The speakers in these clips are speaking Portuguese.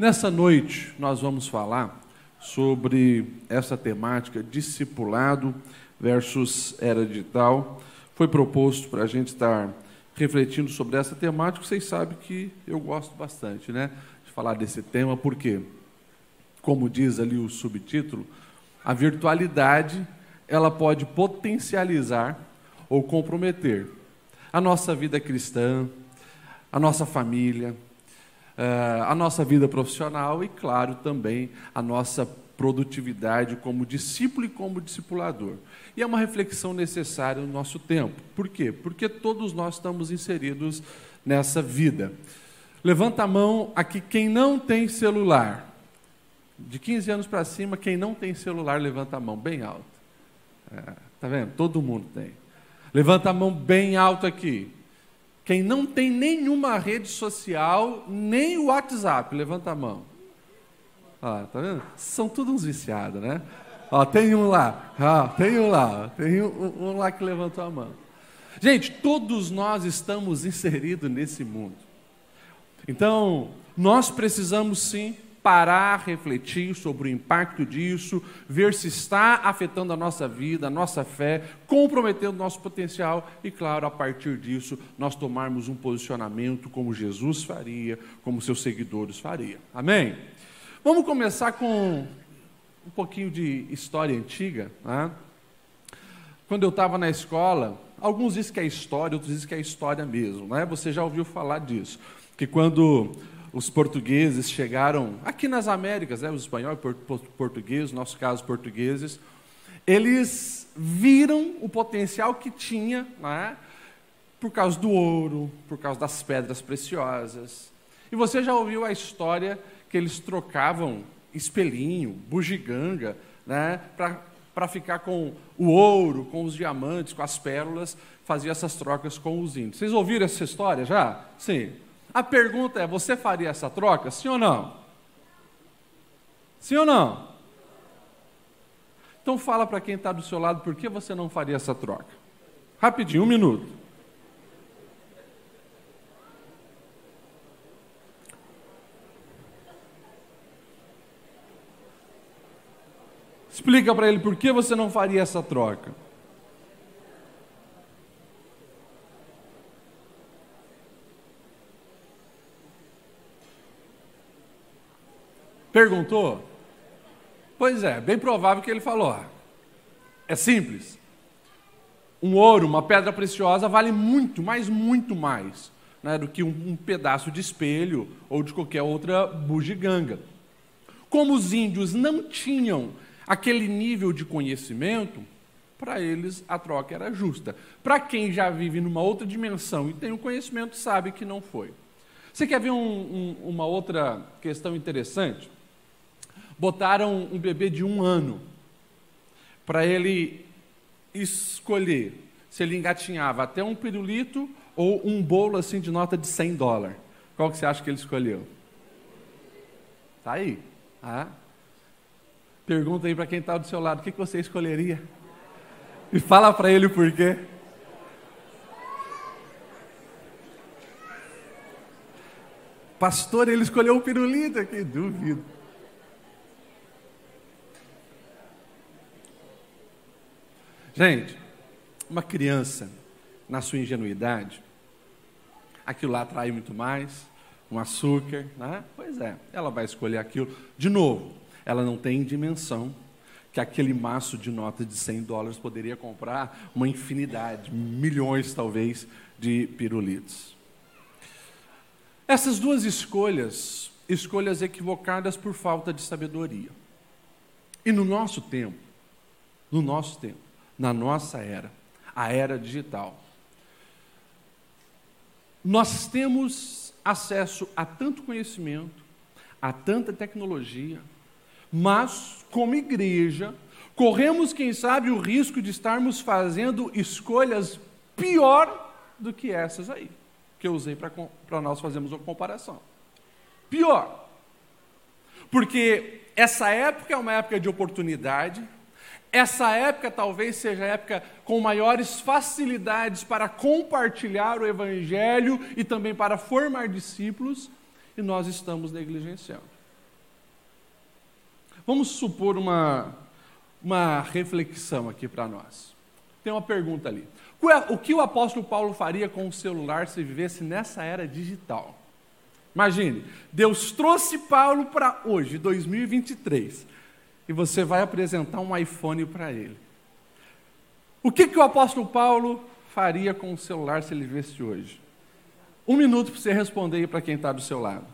Nessa noite, nós vamos falar sobre essa temática, discipulado versus era digital. Foi proposto para a gente estar refletindo sobre essa temática. Vocês sabem que eu gosto bastante né, de falar desse tema, porque, como diz ali o subtítulo, a virtualidade ela pode potencializar ou comprometer a nossa vida cristã, a nossa família, eh, a nossa vida profissional e, claro, também a nossa produtividade como discípulo e como discipulador. E é uma reflexão necessária no nosso tempo. Por quê? Porque todos nós estamos inseridos nessa vida. Levanta a mão aqui quem não tem celular. De 15 anos para cima, quem não tem celular, levanta a mão bem alto. É, tá vendo? Todo mundo tem. Levanta a mão bem alto aqui. Quem não tem nenhuma rede social, nem o WhatsApp, levanta a mão. Ah, tá vendo? São todos uns viciados, né? Ó, tem um lá, ó, tem um lá, tem um, um lá que levantou a mão. Gente, todos nós estamos inseridos nesse mundo. Então, nós precisamos sim parar, refletir sobre o impacto disso, ver se está afetando a nossa vida, a nossa fé, comprometendo nosso potencial e, claro, a partir disso, nós tomarmos um posicionamento como Jesus faria, como seus seguidores faria. Amém? Vamos começar com um pouquinho de história antiga. Né? Quando eu estava na escola, alguns dizem que é história, outros dizem que é história mesmo. Né? Você já ouviu falar disso? Que quando os portugueses chegaram aqui nas Américas, né, os espanhóis, portugueses, no nosso caso portugueses, eles viram o potencial que tinha, né, por causa do ouro, por causa das pedras preciosas. E você já ouviu a história que eles trocavam espelhinho, bugiganga, né, para ficar com o ouro, com os diamantes, com as pérolas, fazia essas trocas com os índios. Vocês ouviram essa história já? Sim. A pergunta é: você faria essa troca? Sim ou não? Sim ou não? Então fala para quem está do seu lado por que você não faria essa troca. Rapidinho, um minuto. Explica para ele por que você não faria essa troca. Perguntou? Pois é, bem provável que ele falou. É simples. Um ouro, uma pedra preciosa, vale muito, mas muito mais né, do que um, um pedaço de espelho ou de qualquer outra bugiganga. Como os índios não tinham aquele nível de conhecimento, para eles a troca era justa. Para quem já vive numa outra dimensão e tem o conhecimento, sabe que não foi. Você quer ver um, um, uma outra questão interessante? Botaram um bebê de um ano para ele escolher se ele engatinhava até um pirulito ou um bolo assim de nota de 100 dólares. Qual que você acha que ele escolheu? Tá aí. Ah. Pergunta aí para quem está do seu lado, o que, que você escolheria? E fala para ele o porquê. Pastor, ele escolheu o pirulito, que duvido. Gente, uma criança, na sua ingenuidade, aquilo lá atrai muito mais, um açúcar, né? Pois é, ela vai escolher aquilo. De novo, ela não tem dimensão que aquele maço de notas de 100 dólares poderia comprar uma infinidade, milhões talvez, de pirulitos. Essas duas escolhas, escolhas equivocadas por falta de sabedoria. E no nosso tempo, no nosso tempo, na nossa era, a era digital. Nós temos acesso a tanto conhecimento, a tanta tecnologia, mas, como igreja, corremos, quem sabe, o risco de estarmos fazendo escolhas pior do que essas aí, que eu usei para nós fazermos uma comparação. Pior. Porque essa época é uma época de oportunidade, essa época talvez seja a época com maiores facilidades para compartilhar o Evangelho e também para formar discípulos, e nós estamos negligenciando. Vamos supor uma, uma reflexão aqui para nós. Tem uma pergunta ali. É, o que o apóstolo Paulo faria com o celular se vivesse nessa era digital? Imagine, Deus trouxe Paulo para hoje, 2023, e você vai apresentar um iPhone para ele. O que, que o apóstolo Paulo faria com o celular se ele vivesse hoje? Um minuto para você responder para quem está do seu lado.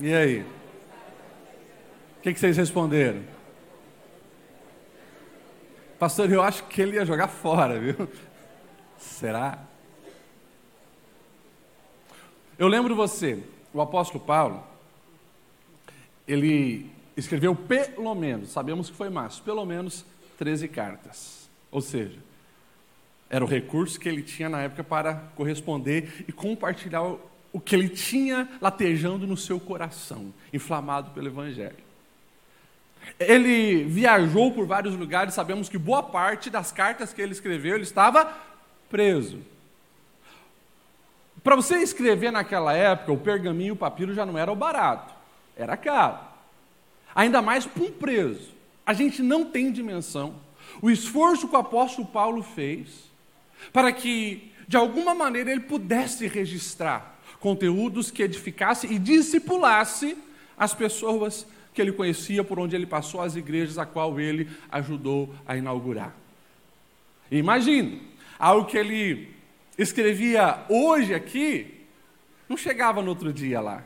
E aí? O que, que vocês responderam? Pastor, eu acho que ele ia jogar fora, viu? Será? Eu lembro você, o apóstolo Paulo, ele escreveu pelo menos, sabemos que foi mais, pelo menos 13 cartas. Ou seja, era o recurso que ele tinha na época para corresponder e compartilhar o que ele tinha latejando no seu coração, inflamado pelo Evangelho. Ele viajou por vários lugares, sabemos que boa parte das cartas que ele escreveu, ele estava preso. Para você escrever naquela época, o pergaminho e o papiro já não era o barato, era caro. Ainda mais para um preso. A gente não tem dimensão. O esforço que o apóstolo Paulo fez para que, de alguma maneira, ele pudesse registrar conteúdos que edificasse e discipulasse as pessoas que ele conhecia, por onde ele passou, as igrejas a qual ele ajudou a inaugurar. Imagine, algo que ele escrevia hoje aqui, não chegava no outro dia lá.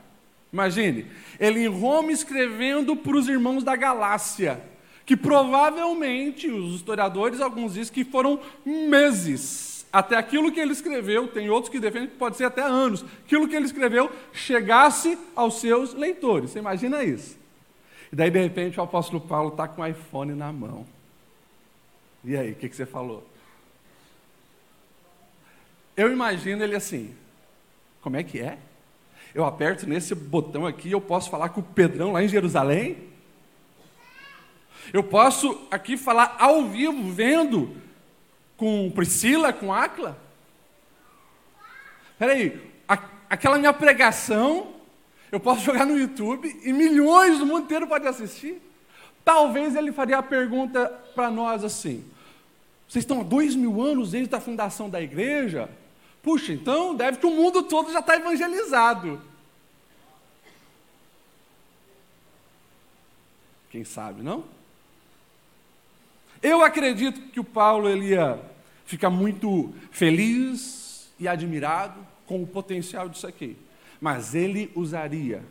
Imagine, ele em Roma escrevendo para os irmãos da Galácia, que provavelmente os historiadores, alguns dizem que foram meses até aquilo que ele escreveu, tem outros que defendem que pode ser até anos, aquilo que ele escreveu chegasse aos seus leitores. Você imagina isso? E daí, de repente, o apóstolo Paulo está com o iPhone na mão. E aí, o que, que você falou? Eu imagino ele assim: como é que é? Eu aperto nesse botão aqui eu posso falar com o Pedrão lá em Jerusalém? Eu posso aqui falar ao vivo, vendo com Priscila, com Acla? Peraí, aquela minha pregação, eu posso jogar no YouTube e milhões do mundo inteiro podem assistir? Talvez ele faria a pergunta para nós assim: vocês estão há dois mil anos desde a fundação da igreja? Puxa, então deve que o mundo todo já está evangelizado. Quem sabe, não? Eu acredito que o Paulo ele ia fica muito feliz e admirado com o potencial disso aqui. Mas ele usaria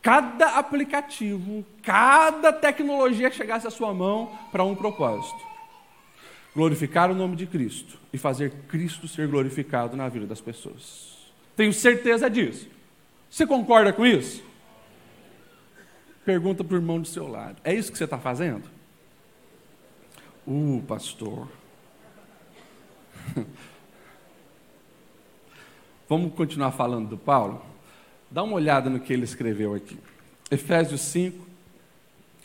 cada aplicativo, cada tecnologia que chegasse à sua mão para um propósito: glorificar o nome de Cristo e fazer Cristo ser glorificado na vida das pessoas. Tenho certeza disso. Você concorda com isso? Pergunta para o irmão do seu lado: é isso que você está fazendo? Uh, pastor. Vamos continuar falando do Paulo? Dá uma olhada no que ele escreveu aqui. Efésios 5,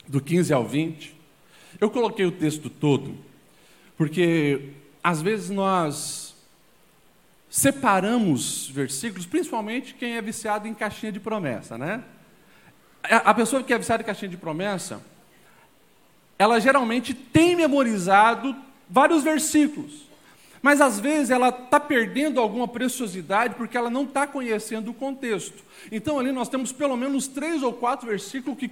do 15 ao 20. Eu coloquei o texto todo, porque às vezes nós separamos versículos, principalmente quem é viciado em caixinha de promessa, né? A pessoa que é viciada em caixinha de promessa, ela geralmente tem memorizado vários versículos. Mas às vezes ela está perdendo alguma preciosidade porque ela não está conhecendo o contexto. Então ali nós temos pelo menos três ou quatro versículos que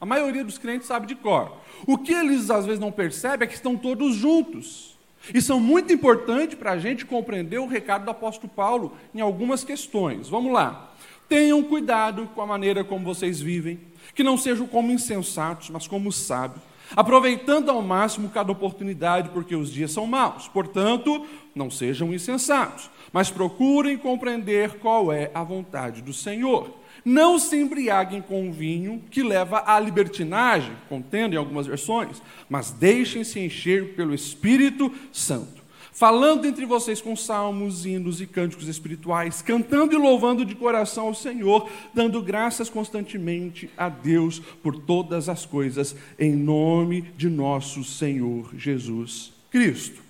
a maioria dos crentes sabe de cor. O que eles às vezes não percebem é que estão todos juntos. E são muito importantes para a gente compreender o recado do apóstolo Paulo em algumas questões. Vamos lá. Tenham cuidado com a maneira como vocês vivem, que não sejam como insensatos, mas como sábios aproveitando ao máximo cada oportunidade, porque os dias são maus. Portanto, não sejam insensatos, mas procurem compreender qual é a vontade do Senhor. Não se embriaguem com vinho que leva à libertinagem, contendo em algumas versões, mas deixem-se encher pelo Espírito Santo. Falando entre vocês com salmos, hinos e cânticos espirituais, cantando e louvando de coração ao Senhor, dando graças constantemente a Deus por todas as coisas, em nome de nosso Senhor Jesus Cristo.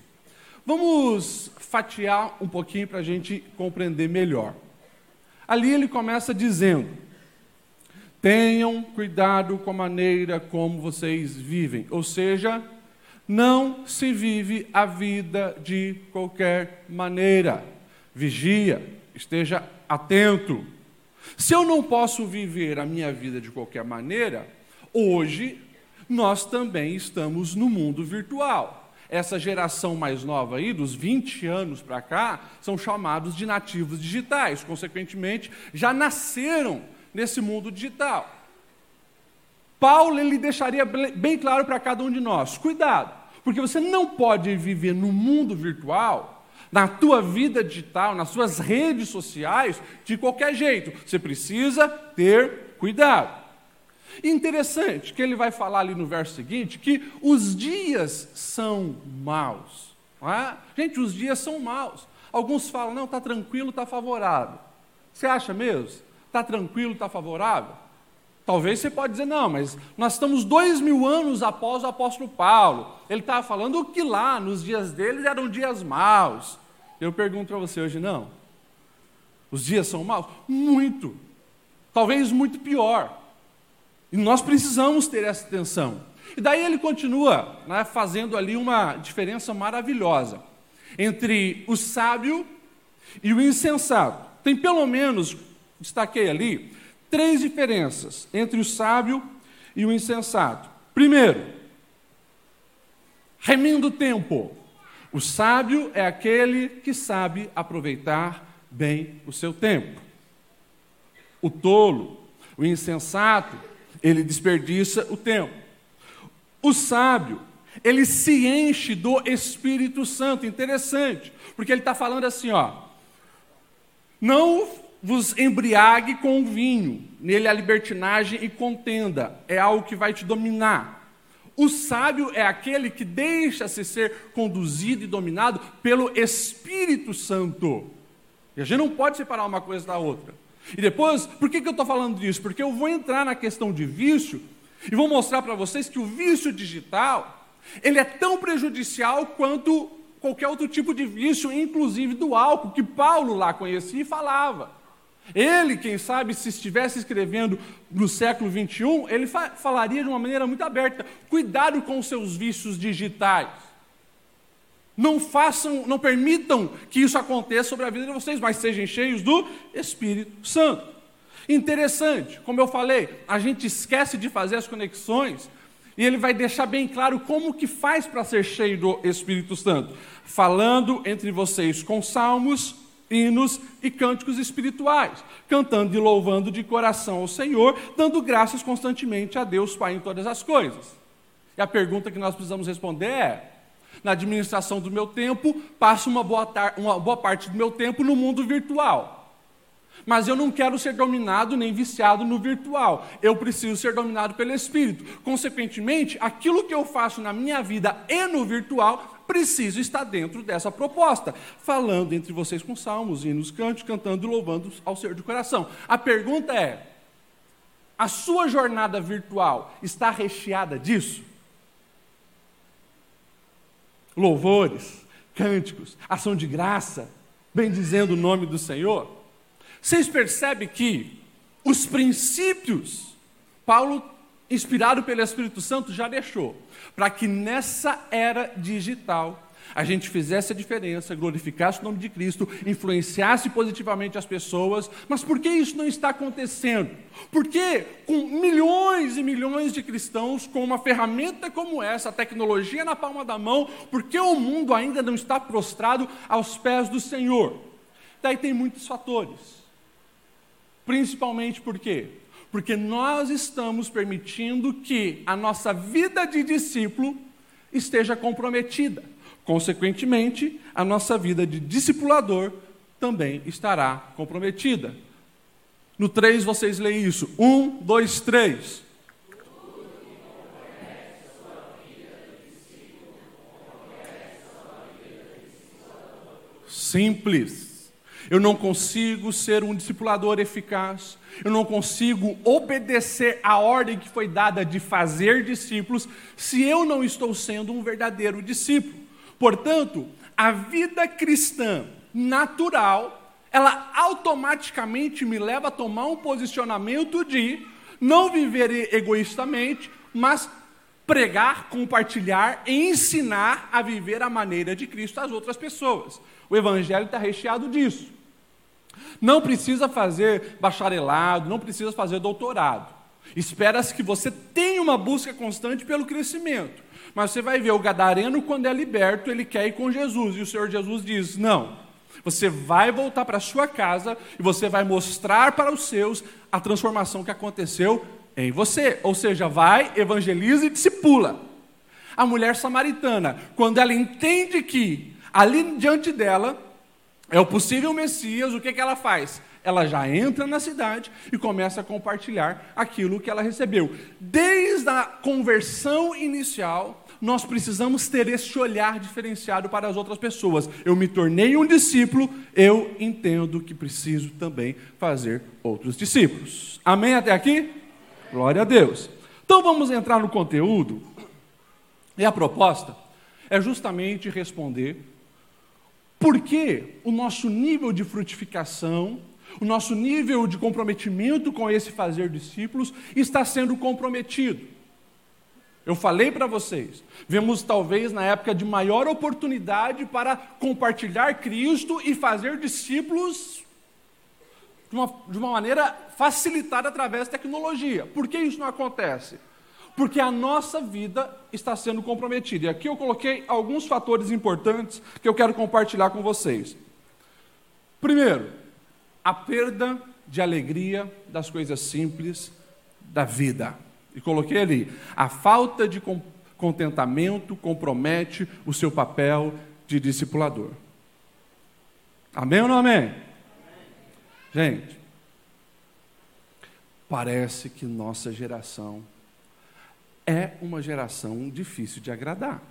Vamos fatiar um pouquinho para a gente compreender melhor. Ali ele começa dizendo: tenham cuidado com a maneira como vocês vivem, ou seja, não se vive a vida de qualquer maneira. Vigia, esteja atento. Se eu não posso viver a minha vida de qualquer maneira, hoje nós também estamos no mundo virtual. Essa geração mais nova aí, dos 20 anos para cá, são chamados de nativos digitais, consequentemente, já nasceram nesse mundo digital. Paulo ele deixaria bem claro para cada um de nós: cuidado, porque você não pode viver no mundo virtual, na tua vida digital, nas suas redes sociais, de qualquer jeito. Você precisa ter cuidado. Interessante que ele vai falar ali no verso seguinte que os dias são maus. É? Gente, os dias são maus. Alguns falam, não, está tranquilo, está favorável. Você acha mesmo? Está tranquilo, está favorável? Talvez você pode dizer, não, mas nós estamos dois mil anos após o apóstolo Paulo. Ele estava falando que lá, nos dias deles, eram dias maus. Eu pergunto para você hoje, não. Os dias são maus? Muito. Talvez muito pior. E nós precisamos ter essa atenção. E daí ele continua né, fazendo ali uma diferença maravilhosa entre o sábio e o insensato. Tem pelo menos, destaquei ali, três diferenças entre o sábio e o insensato. Primeiro, remendo o tempo. O sábio é aquele que sabe aproveitar bem o seu tempo. O tolo, o insensato, ele desperdiça o tempo. O sábio, ele se enche do Espírito Santo. Interessante, porque ele está falando assim, ó. Não vos embriague com vinho, nele a libertinagem e contenda, é algo que vai te dominar. O sábio é aquele que deixa-se ser conduzido e dominado pelo Espírito Santo. E a gente não pode separar uma coisa da outra. E depois, por que, que eu estou falando disso? Porque eu vou entrar na questão de vício e vou mostrar para vocês que o vício digital ele é tão prejudicial quanto qualquer outro tipo de vício, inclusive do álcool, que Paulo lá conhecia e falava. Ele, quem sabe, se estivesse escrevendo no século 21, ele fa falaria de uma maneira muito aberta: cuidado com seus vícios digitais. Não façam, não permitam que isso aconteça sobre a vida de vocês, mas sejam cheios do Espírito Santo. Interessante, como eu falei, a gente esquece de fazer as conexões e ele vai deixar bem claro como que faz para ser cheio do Espírito Santo, falando entre vocês com salmos, hinos e cânticos espirituais, cantando e louvando de coração ao Senhor, dando graças constantemente a Deus Pai em todas as coisas. E a pergunta que nós precisamos responder é: na administração do meu tempo, passo uma boa, uma boa parte do meu tempo no mundo virtual. Mas eu não quero ser dominado nem viciado no virtual. Eu preciso ser dominado pelo Espírito. Consequentemente, aquilo que eu faço na minha vida e no virtual preciso estar dentro dessa proposta, falando entre vocês com salmos, hinos, cantos, cantando e louvando ao Senhor de coração. A pergunta é: a sua jornada virtual está recheada disso? Louvores, cânticos, ação de graça, bendizendo o nome do Senhor? Vocês percebem que os princípios, Paulo inspirado pelo Espírito Santo, já deixou, para que nessa era digital a gente fizesse a diferença, glorificasse o nome de Cristo, influenciasse positivamente as pessoas. Mas por que isso não está acontecendo? Porque com milhões e milhões de cristãos, com uma ferramenta como essa, a tecnologia na palma da mão, por que o mundo ainda não está prostrado aos pés do Senhor? Daí tem muitos fatores. Principalmente por quê? Porque nós estamos permitindo que a nossa vida de discípulo esteja comprometida. Consequentemente, a nossa vida de discipulador também estará comprometida. No 3 vocês leem isso. 1, 2, 3. simples. Eu não consigo ser um discipulador eficaz. Eu não consigo obedecer a ordem que foi dada de fazer discípulos se eu não estou sendo um verdadeiro discípulo. Portanto, a vida cristã natural, ela automaticamente me leva a tomar um posicionamento de não viver egoístamente, mas pregar, compartilhar e ensinar a viver a maneira de Cristo às outras pessoas. O Evangelho está recheado disso. Não precisa fazer bacharelado, não precisa fazer doutorado. Espera-se que você tenha uma busca constante pelo crescimento. Mas você vai ver o gadareno, quando é liberto, ele quer ir com Jesus. E o Senhor Jesus diz: Não, você vai voltar para sua casa e você vai mostrar para os seus a transformação que aconteceu em você. Ou seja, vai, evangeliza e discipula. A mulher samaritana, quando ela entende que ali diante dela é o possível Messias, o que, que ela faz? Ela já entra na cidade e começa a compartilhar aquilo que ela recebeu. Desde a conversão inicial, nós precisamos ter esse olhar diferenciado para as outras pessoas. Eu me tornei um discípulo, eu entendo que preciso também fazer outros discípulos. Amém até aqui? Glória a Deus. Então vamos entrar no conteúdo. E a proposta é justamente responder por que o nosso nível de frutificação, o nosso nível de comprometimento com esse fazer discípulos está sendo comprometido. Eu falei para vocês, vemos talvez na época de maior oportunidade para compartilhar Cristo e fazer discípulos de uma, de uma maneira facilitada através da tecnologia. Por que isso não acontece? Porque a nossa vida está sendo comprometida. E aqui eu coloquei alguns fatores importantes que eu quero compartilhar com vocês. Primeiro, a perda de alegria das coisas simples da vida. E coloquei ali, a falta de contentamento compromete o seu papel de discipulador. Amém ou não amém? Gente, parece que nossa geração é uma geração difícil de agradar.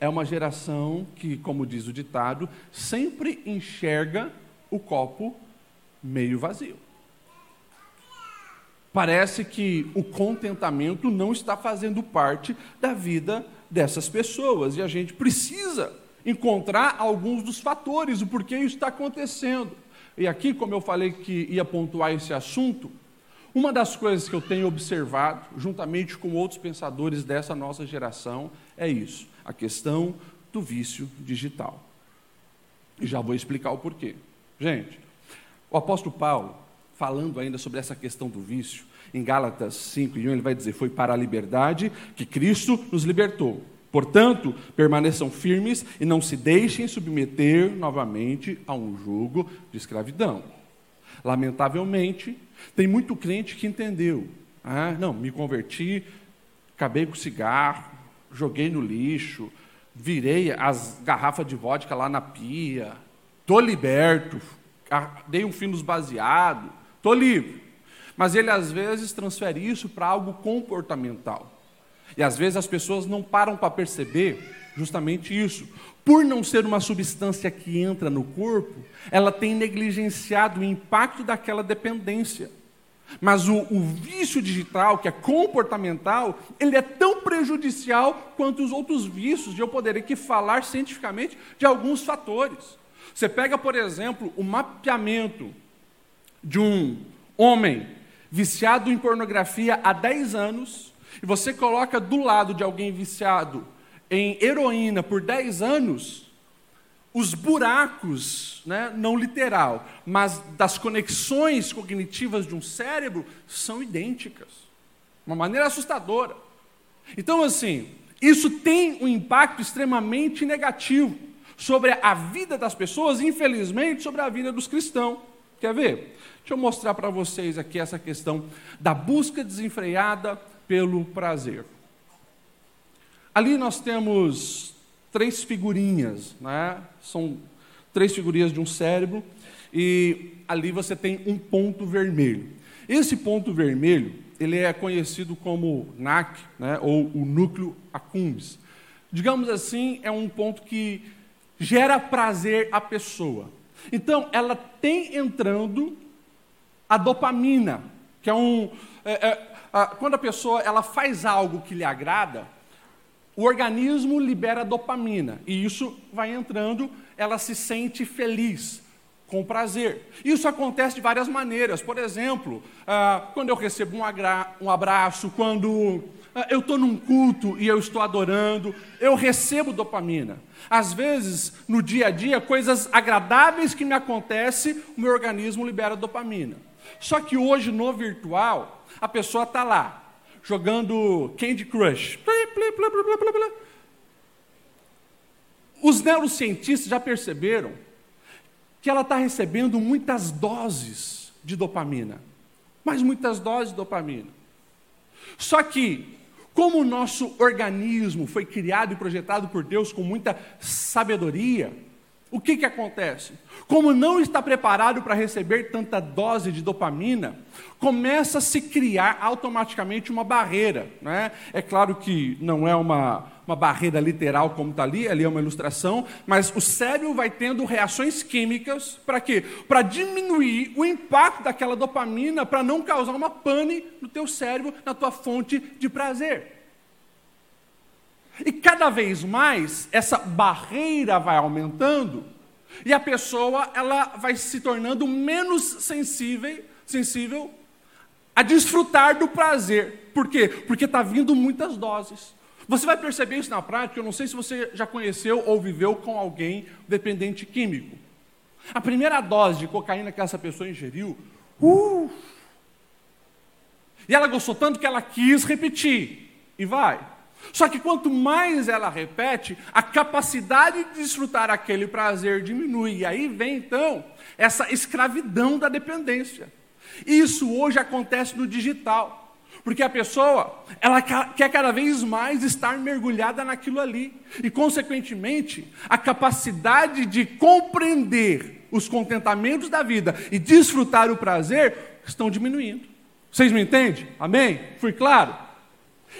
É uma geração que, como diz o ditado, sempre enxerga o copo meio vazio. Parece que o contentamento não está fazendo parte da vida dessas pessoas e a gente precisa encontrar alguns dos fatores, o porquê isso está acontecendo. E aqui, como eu falei que ia pontuar esse assunto, uma das coisas que eu tenho observado, juntamente com outros pensadores dessa nossa geração, é isso: a questão do vício digital. E já vou explicar o porquê. Gente, o apóstolo Paulo, falando ainda sobre essa questão do vício, em Gálatas 5 e 1, ele vai dizer: Foi para a liberdade que Cristo nos libertou. Portanto, permaneçam firmes e não se deixem submeter novamente a um jugo de escravidão. Lamentavelmente, tem muito crente que entendeu. Ah, não, me converti, acabei com cigarro, joguei no lixo, virei as garrafas de vodka lá na pia, estou liberto, dei um fim nos baseados, estou livre. Mas ele às vezes transfere isso para algo comportamental. E às vezes as pessoas não param para perceber justamente isso. Por não ser uma substância que entra no corpo, ela tem negligenciado o impacto daquela dependência. Mas o, o, vício digital, que é comportamental, ele é tão prejudicial quanto os outros vícios, de eu poder aqui falar cientificamente de alguns fatores. Você pega, por exemplo, o mapeamento de um homem viciado em pornografia há 10 anos, e você coloca do lado de alguém viciado em heroína por 10 anos, os buracos, né, não literal, mas das conexões cognitivas de um cérebro são idênticas. Uma maneira assustadora. Então, assim, isso tem um impacto extremamente negativo sobre a vida das pessoas, infelizmente, sobre a vida dos cristãos. Quer ver? Deixa eu mostrar para vocês aqui essa questão da busca desenfreada pelo prazer. Ali nós temos três figurinhas, né? são três figurinhas de um cérebro, e ali você tem um ponto vermelho. Esse ponto vermelho, ele é conhecido como NAC, né? ou o núcleo accumbens. Digamos assim, é um ponto que gera prazer à pessoa. Então, ela tem entrando a dopamina, que é um. É, é, a, quando a pessoa ela faz algo que lhe agrada, o organismo libera dopamina e isso vai entrando, ela se sente feliz, com prazer. Isso acontece de várias maneiras. Por exemplo, ah, quando eu recebo um, abraço, quando ah, eu estou num culto e eu estou adorando, eu recebo dopamina. Às vezes, no dia a dia, coisas agradáveis que me acontecem, o meu organismo libera dopamina. Só que hoje, no virtual, a pessoa está lá, jogando Candy Crush. Os neurocientistas já perceberam que ela está recebendo muitas doses de dopamina, mas muitas doses de dopamina. Só que, como o nosso organismo foi criado e projetado por Deus com muita sabedoria, o que, que acontece? Como não está preparado para receber tanta dose de dopamina, começa a se criar automaticamente uma barreira. Né? É claro que não é uma, uma barreira literal como está ali, ali é uma ilustração, mas o cérebro vai tendo reações químicas para quê? Para diminuir o impacto daquela dopamina, para não causar uma pane no teu cérebro, na tua fonte de prazer. E cada vez mais essa barreira vai aumentando e a pessoa ela vai se tornando menos sensível, sensível a desfrutar do prazer. Por quê? Porque está vindo muitas doses. Você vai perceber isso na prática, eu não sei se você já conheceu ou viveu com alguém dependente químico. A primeira dose de cocaína que essa pessoa ingeriu, uh, e ela gostou tanto que ela quis repetir. E vai. Só que quanto mais ela repete, a capacidade de desfrutar aquele prazer diminui. E aí vem então essa escravidão da dependência. Isso hoje acontece no digital. Porque a pessoa, ela quer cada vez mais estar mergulhada naquilo ali. E, consequentemente, a capacidade de compreender os contentamentos da vida e desfrutar o prazer estão diminuindo. Vocês me entendem? Amém? Fui claro?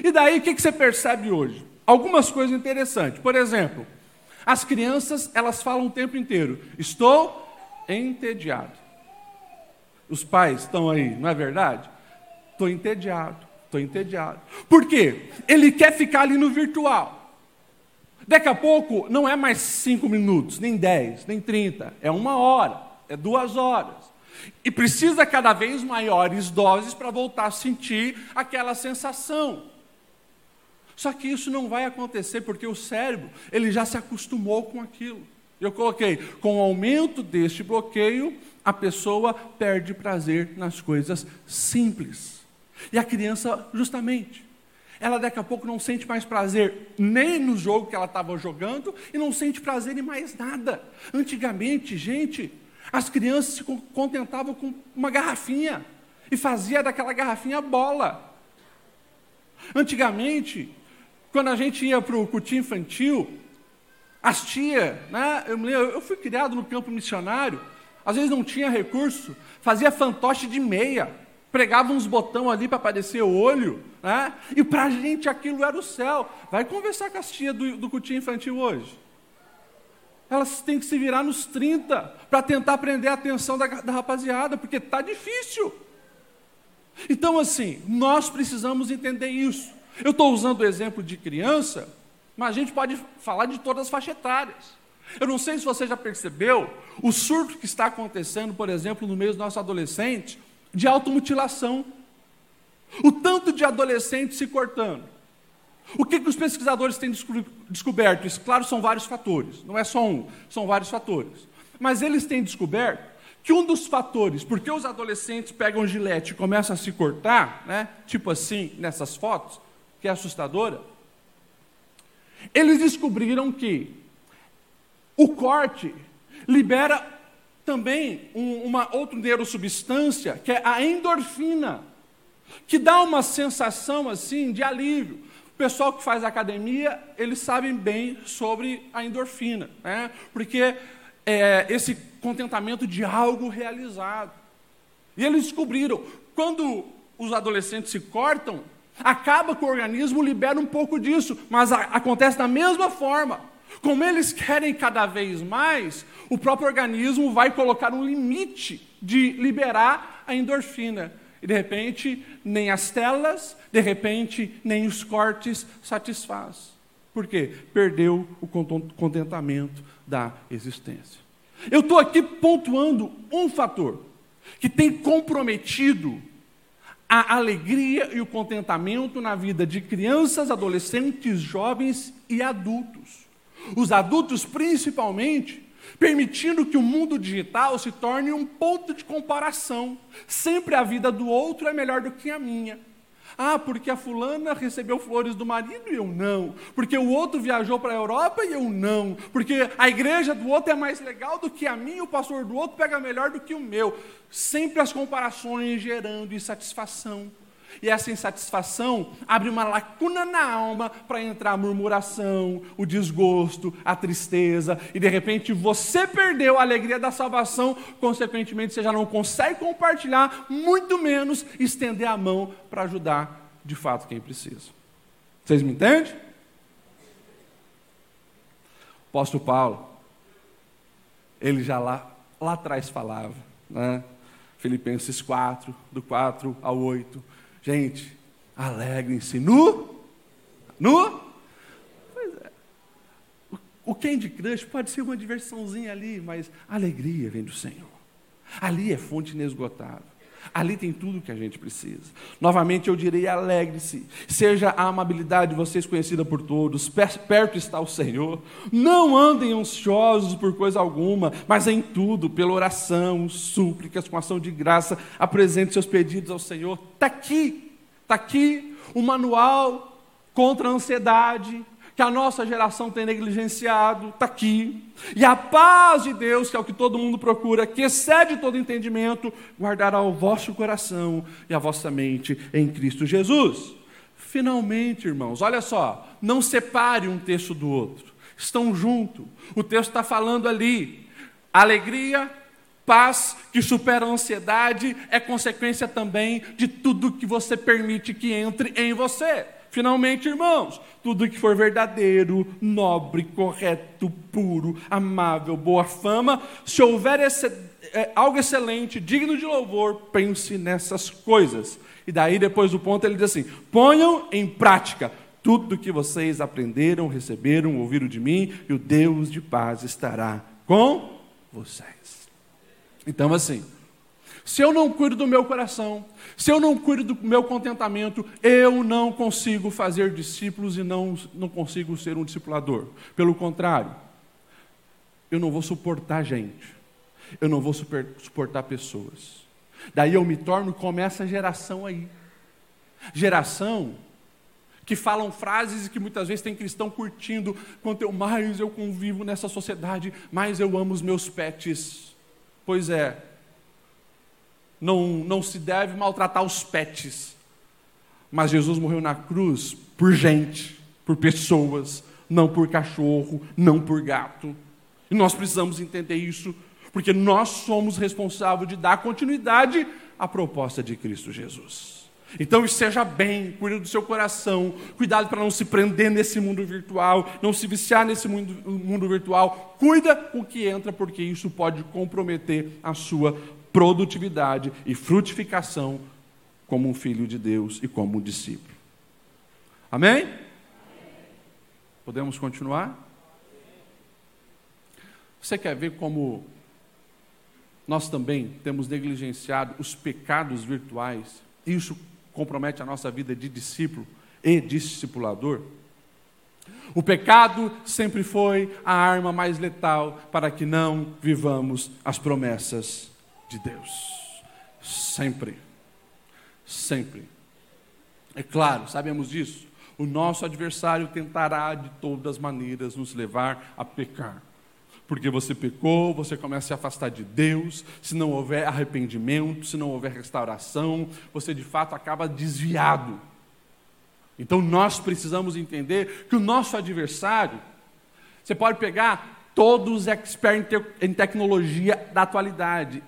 E daí, o que, você percebe hoje? Algumas coisas interessantes. Por exemplo, as crianças, elas falam o tempo inteiro: estou entediado. Os pais estão aí, não é verdade? Estou entediado, estou entediado. Por quê? Ele quer ficar ali no virtual. Daqui a pouco não é mais cinco minutos, nem dez, nem trinta, é uma hora, é duas horas. E precisa cada vez maiores doses para voltar a sentir aquela sensação. Só que isso não vai acontecer porque o cérebro, ele já se acostumou com aquilo. Eu coloquei, com o aumento deste bloqueio, a pessoa perde prazer nas coisas simples. E a criança, justamente, ela daqui a pouco não sente mais prazer nem no jogo que ela estava jogando e não sente prazer em mais nada. Antigamente, gente, as crianças se contentavam com uma garrafinha e fazia daquela garrafinha bola. Antigamente, quando a gente ia para o cultinho infantil, as tias, né, eu, eu fui criado no campo missionário, às vezes não tinha recurso, fazia fantoche de meia, pregava uns botão ali para aparecer o olho, né? e para a gente aquilo era o céu. Vai conversar com as tias do, do infantil hoje. Elas têm que se virar nos 30 para tentar prender a atenção da, da rapaziada, porque está difícil. Então, assim, nós precisamos entender isso. Eu estou usando o exemplo de criança, mas a gente pode falar de todas as faixas etárias. Eu não sei se você já percebeu o surto que está acontecendo, por exemplo, no meio dos nossos adolescentes, de automutilação. O tanto de adolescentes se cortando. O que, que os pesquisadores têm descoberto? Isso, claro, são vários fatores, não é só um, são vários fatores. Mas eles têm descoberto que um dos fatores, porque os adolescentes pegam gilete e começam a se cortar, né, tipo assim, nessas fotos, que é assustadora, eles descobriram que o corte libera também um, uma outra neurosubstância, que é a endorfina, que dá uma sensação assim de alívio. O pessoal que faz academia, eles sabem bem sobre a endorfina, né? porque é esse contentamento de algo realizado. E eles descobriram, quando os adolescentes se cortam, Acaba que o organismo libera um pouco disso, mas a, acontece da mesma forma. como eles querem cada vez mais, o próprio organismo vai colocar um limite de liberar a endorfina. E de repente, nem as telas, de repente, nem os cortes satisfaz. Por quê? Perdeu o contentamento da existência. Eu estou aqui pontuando um fator que tem comprometido a alegria e o contentamento na vida de crianças, adolescentes, jovens e adultos. Os adultos, principalmente, permitindo que o mundo digital se torne um ponto de comparação. Sempre a vida do outro é melhor do que a minha. Ah, porque a fulana recebeu flores do marido e eu não. Porque o outro viajou para a Europa e eu não. Porque a igreja do outro é mais legal do que a minha, o pastor do outro pega melhor do que o meu. Sempre as comparações gerando insatisfação. E essa insatisfação abre uma lacuna na alma para entrar a murmuração, o desgosto, a tristeza, e de repente você perdeu a alegria da salvação, consequentemente você já não consegue compartilhar, muito menos estender a mão para ajudar de fato quem precisa. Vocês me entendem? O apóstolo Paulo, ele já lá, lá atrás falava, né? Filipenses 4, do 4 ao 8. Gente, alegrem-se no. No? Pois é. O, Candy Crush pode ser uma diversãozinha ali, mas alegria vem do Senhor. Ali é fonte inesgotável. Ali tem tudo que a gente precisa. Novamente eu direi: alegre-se. Seja a amabilidade de vocês conhecida por todos. Perto está o Senhor. Não andem ansiosos por coisa alguma, mas em tudo, pela oração, súplicas, com ação de graça, apresente seus pedidos ao Senhor. Está aqui, está aqui o manual contra a ansiedade, que a nossa geração tem negligenciado, está aqui. E a paz de Deus, que é o que todo mundo procura, que excede todo entendimento, guardará o vosso coração e a vossa mente em Cristo Jesus. Finalmente, irmãos, olha só, não separe um texto do outro, estão juntos. O texto está falando ali, alegria, paz que supera a ansiedade, é consequência também de tudo que você permite que entre em você. Finalmente, irmãos, tudo que for verdadeiro, nobre, correto, puro, amável, boa fama, se houver esse, é, algo excelente, digno de louvor, pense nessas coisas. E daí, depois do ponto, ele diz assim: ponham em prática tudo que vocês aprenderam, receberam, ouviram de mim, e o Deus de paz estará com vocês. Então, assim, se eu não cuido do meu coração, se eu não cuido do meu contentamento, eu não consigo fazer discípulos e não, não consigo ser um discipulador. Pelo contrário, eu não vou suportar gente, eu não vou super, suportar pessoas. Daí eu me torno como essa geração aí. Geração que falam frases que muitas vezes tem cristão curtindo. Quanto mais eu convivo nessa sociedade, mais eu amo os meus pets. Pois é, não, não se deve maltratar os pets. Mas Jesus morreu na cruz por gente, por pessoas, não por cachorro, não por gato. E nós precisamos entender isso, porque nós somos responsáveis de dar continuidade à proposta de Cristo Jesus. Então esteja bem, cuide do seu coração, cuidado para não se prender nesse mundo virtual, não se viciar nesse mundo, mundo virtual, cuida o que entra, porque isso pode comprometer a sua produtividade e frutificação como um filho de Deus e como um discípulo. Amém? Podemos continuar? Você quer ver como nós também temos negligenciado os pecados virtuais? Isso compromete a nossa vida de discípulo e discipulador? O pecado sempre foi a arma mais letal para que não vivamos as promessas de Deus. Sempre. Sempre. É claro, sabemos disso. O nosso adversário tentará de todas as maneiras nos levar a pecar. Porque você pecou, você começa a se afastar de Deus, se não houver arrependimento, se não houver restauração, você de fato acaba desviado. Então nós precisamos entender que o nosso adversário, você pode pegar todos os experts em tecnologia da atualidade,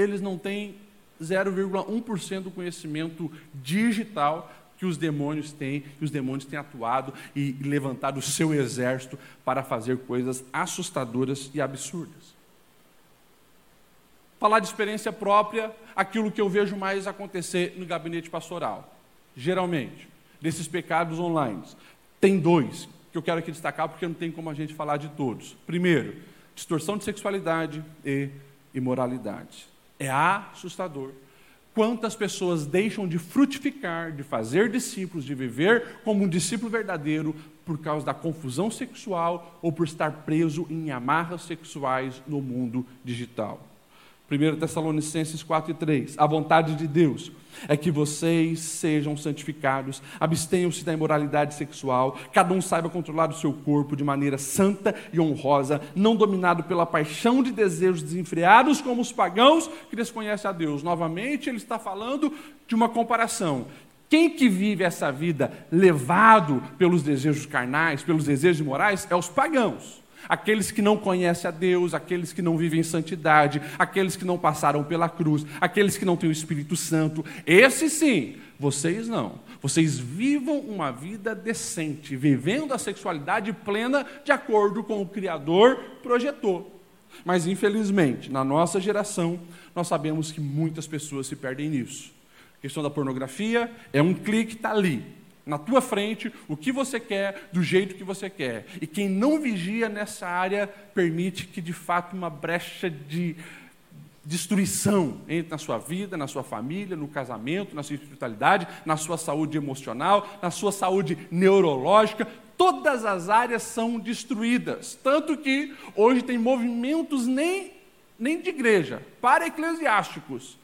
eles não têm 0,1% do conhecimento digital que os demônios têm, e os demônios têm atuado e levantado o seu exército para fazer coisas assustadoras e absurdas. Falar de experiência própria, aquilo que eu vejo mais acontecer no gabinete pastoral. Geralmente, desses pecados online. Tem dois que eu quero aqui destacar porque não tem como a gente falar de todos. Primeiro, distorção de sexualidade e imoralidade. É assustador quantas pessoas deixam de frutificar, de fazer discípulos, de viver como um discípulo verdadeiro por causa da confusão sexual ou por estar preso em amarras sexuais no mundo digital. 1 Tessalonicenses 4 e 3. A vontade de Deus é que vocês sejam santificados, abstenham-se da imoralidade sexual, cada um saiba controlar o seu corpo de maneira santa e honrosa, não dominado pela paixão de desejos desenfreados como os pagãos que desconhecem a Deus. Novamente, ele está falando de uma comparação. Quem que vive essa vida levado pelos desejos carnais, pelos desejos morais, é os pagãos aqueles que não conhecem a Deus, aqueles que não vivem em santidade, aqueles que não passaram pela cruz, aqueles que não têm o Espírito Santo. Esses sim, vocês não. Vocês vivam uma vida decente, vivendo a sexualidade plena de acordo com o Criador projetou. Mas infelizmente, na nossa geração, nós sabemos que muitas pessoas se perdem nisso. A questão da pornografia é um clique, está ali na tua frente o que você quer, do jeito que você quer. E quem não vigia nessa área permite que, de fato, uma brecha de destruição entre na sua vida, na sua família, no casamento, na sua espiritualidade, na sua saúde emocional, na sua saúde neurológica. Todas as áreas são destruídas. Tanto que hoje tem movimentos nem, nem de igreja, para eclesiásticos,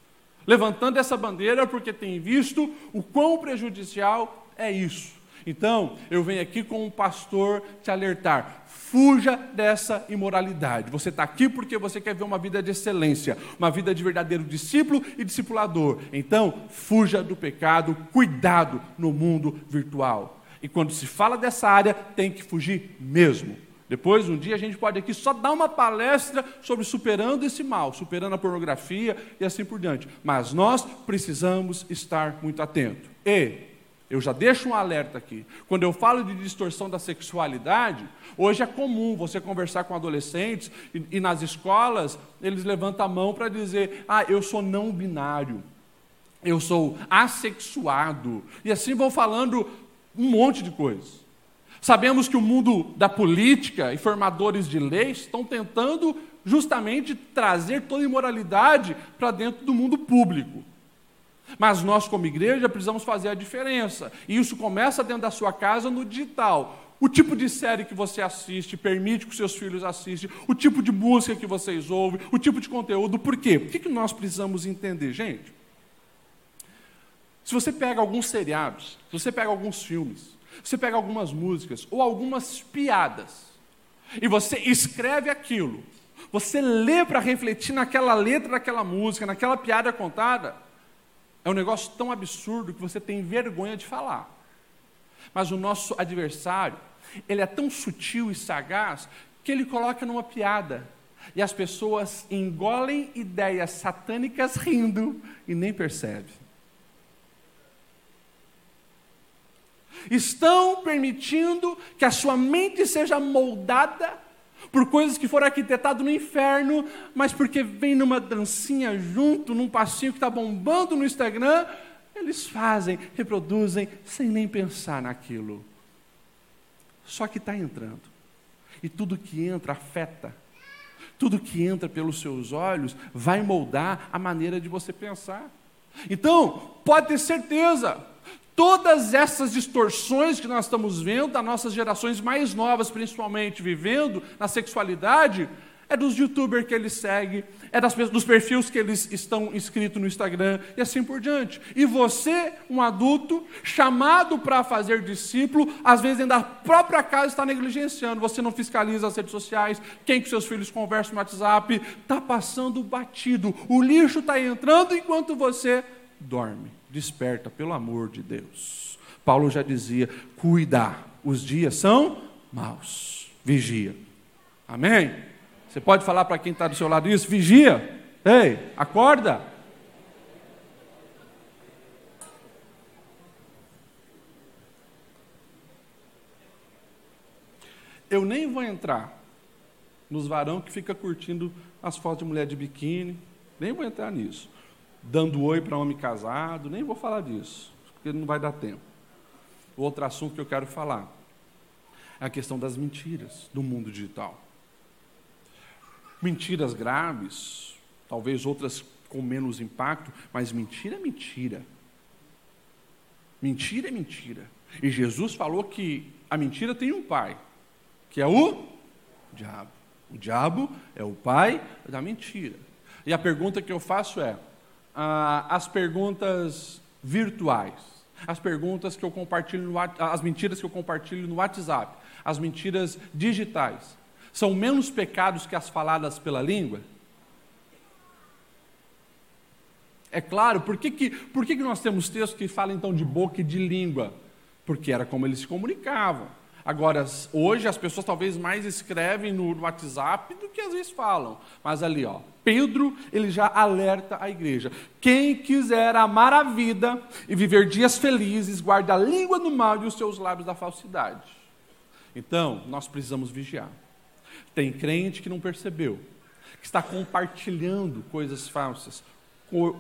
levantando essa bandeira porque tem visto o quão prejudicial é isso. Então, eu venho aqui como um pastor te alertar. Fuja dessa imoralidade. Você está aqui porque você quer ver uma vida de excelência, uma vida de verdadeiro discípulo e discipulador. Então, fuja do pecado, cuidado no mundo virtual. E quando se fala dessa área, tem que fugir mesmo. Depois, um dia, a gente pode aqui só dar uma palestra sobre superando esse mal, superando a pornografia e assim por diante. Mas nós precisamos estar muito atentos. E eu já deixo um alerta aqui. Quando eu falo de distorção da sexualidade, hoje é comum você conversar com adolescentes e, e nas escolas eles levantam a mão para dizer: ah, eu sou não binário, eu sou assexuado. E assim vão falando um monte de coisas. Sabemos que o mundo da política e formadores de leis estão tentando justamente trazer toda a imoralidade para dentro do mundo público. Mas nós, como igreja, precisamos fazer a diferença. E isso começa dentro da sua casa no digital. O tipo de série que você assiste, permite que seus filhos assistam, o tipo de música que vocês ouvem, o tipo de conteúdo. Por quê? O que nós precisamos entender, gente? Se você pega alguns seriados, se você pega alguns filmes, se você pega algumas músicas ou algumas piadas, e você escreve aquilo, você lê para refletir naquela letra daquela música, naquela piada contada, é um negócio tão absurdo que você tem vergonha de falar. Mas o nosso adversário, ele é tão sutil e sagaz que ele coloca numa piada. E as pessoas engolem ideias satânicas rindo e nem percebem. Estão permitindo que a sua mente seja moldada por coisas que foram arquitetadas no inferno, mas porque vem numa dancinha junto, num passinho que está bombando no Instagram, eles fazem, reproduzem, sem nem pensar naquilo. Só que está entrando. E tudo que entra afeta. Tudo que entra pelos seus olhos vai moldar a maneira de você pensar. Então, pode ter certeza, Todas essas distorções que nós estamos vendo, das nossas gerações mais novas, principalmente, vivendo na sexualidade, é dos youtubers que eles seguem, é das, dos perfis que eles estão inscritos no Instagram e assim por diante. E você, um adulto, chamado para fazer discípulo, às vezes dentro da própria casa está negligenciando, você não fiscaliza as redes sociais, quem que seus filhos conversam no WhatsApp, está passando batido, o lixo está entrando enquanto você dorme, desperta, pelo amor de Deus. Paulo já dizia: cuida, os dias são maus, vigia. Amém? Você pode falar para quem está do seu lado isso? Vigia, ei, acorda. Eu nem vou entrar nos varão que fica curtindo as fotos de mulher de biquíni, nem vou entrar nisso. Dando oi para homem casado, nem vou falar disso, porque não vai dar tempo. Outro assunto que eu quero falar é a questão das mentiras do mundo digital. Mentiras graves, talvez outras com menos impacto, mas mentira é mentira. Mentira é mentira. E Jesus falou que a mentira tem um pai, que é o diabo. O diabo é o pai da mentira. E a pergunta que eu faço é: ah, as perguntas virtuais, as perguntas que eu compartilho no, as mentiras que eu compartilho no WhatsApp, as mentiras digitais, são menos pecados que as faladas pela língua? É claro, por que, que, por que, que nós temos textos que falam então de boca e de língua? Porque era como eles se comunicavam. Agora, hoje as pessoas talvez mais escrevem no WhatsApp do que às vezes falam. Mas ali, ó, Pedro, ele já alerta a igreja. Quem quiser amar a vida e viver dias felizes, guarde a língua do mal e os seus lábios da falsidade. Então, nós precisamos vigiar. Tem crente que não percebeu, que está compartilhando coisas falsas,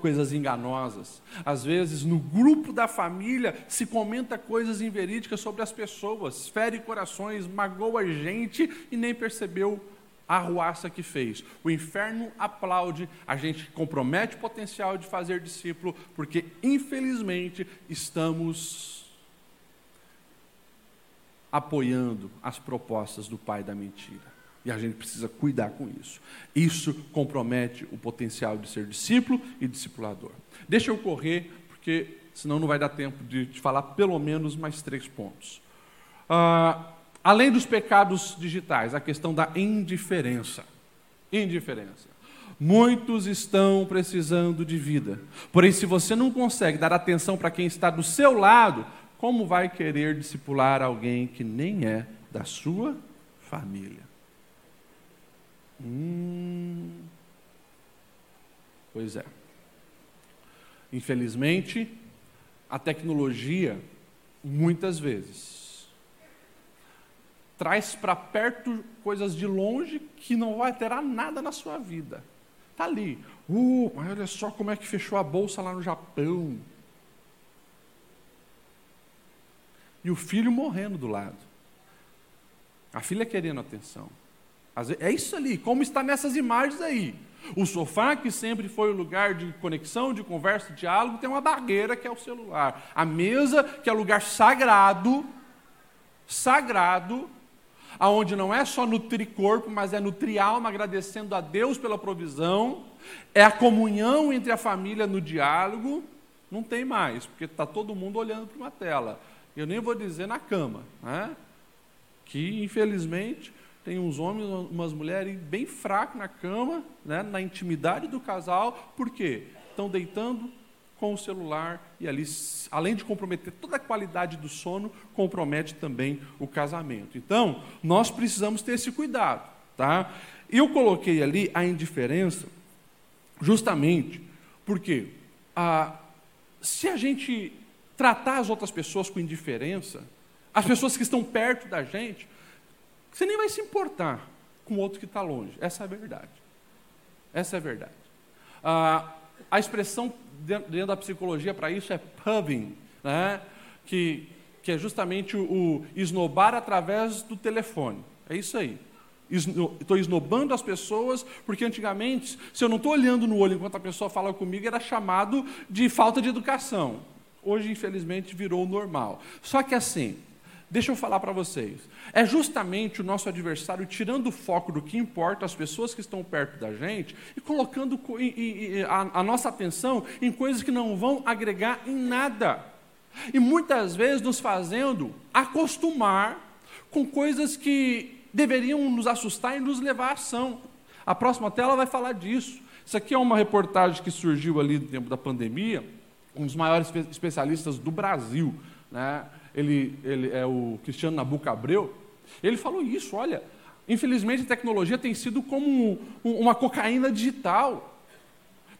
coisas enganosas. Às vezes, no grupo da família, se comenta coisas inverídicas sobre as pessoas, fere corações, magoa gente e nem percebeu a ruaça que fez. O inferno aplaude, a gente compromete o potencial de fazer discípulo, porque, infelizmente, estamos apoiando as propostas do pai da mentira. E a gente precisa cuidar com isso. Isso compromete o potencial de ser discípulo e discipulador. Deixa eu correr, porque senão não vai dar tempo de, de falar pelo menos mais três pontos. Ah, além dos pecados digitais, a questão da indiferença. Indiferença. Muitos estão precisando de vida. Porém, se você não consegue dar atenção para quem está do seu lado, como vai querer discipular alguém que nem é da sua família? Hum. Pois é. Infelizmente, a tecnologia, muitas vezes, traz para perto coisas de longe que não vai ter nada na sua vida. Está ali. Uh, mas olha só como é que fechou a bolsa lá no Japão. E o filho morrendo do lado. A filha querendo atenção. É isso ali, como está nessas imagens aí. O sofá, que sempre foi o lugar de conexão, de conversa, de diálogo, tem uma barreira que é o celular. A mesa, que é lugar sagrado, sagrado, aonde não é só nutrir corpo, mas é nutrir alma, agradecendo a Deus pela provisão, é a comunhão entre a família no diálogo, não tem mais, porque está todo mundo olhando para uma tela. Eu nem vou dizer na cama, né? que infelizmente tem uns homens, umas mulheres bem fracos na cama, né, na intimidade do casal, por quê? Estão deitando com o celular e ali, além de comprometer toda a qualidade do sono, compromete também o casamento. Então, nós precisamos ter esse cuidado. Tá? Eu coloquei ali a indiferença justamente porque ah, se a gente tratar as outras pessoas com indiferença, as pessoas que estão perto da gente, você nem vai se importar com o outro que está longe. Essa é a verdade. Essa é a verdade. Ah, a expressão dentro da psicologia para isso é pubbing, né? que, que é justamente o, o esnobar através do telefone. É isso aí. Estou esnobando as pessoas, porque antigamente, se eu não estou olhando no olho enquanto a pessoa fala comigo, era chamado de falta de educação. Hoje, infelizmente, virou normal. Só que assim, Deixa eu falar para vocês. É justamente o nosso adversário tirando o foco do que importa, as pessoas que estão perto da gente, e colocando a, nossa atenção em coisas que não vão agregar em nada. E muitas vezes nos fazendo acostumar com coisas que deveriam nos assustar e nos levar à ação. A próxima tela vai falar disso. Isso aqui é uma reportagem que surgiu ali no tempo da pandemia, um dos maiores especialistas do Brasil, né? Ele, ele é o Cristiano Nabuco Abreu, ele falou isso, olha, infelizmente a tecnologia tem sido como uma cocaína digital,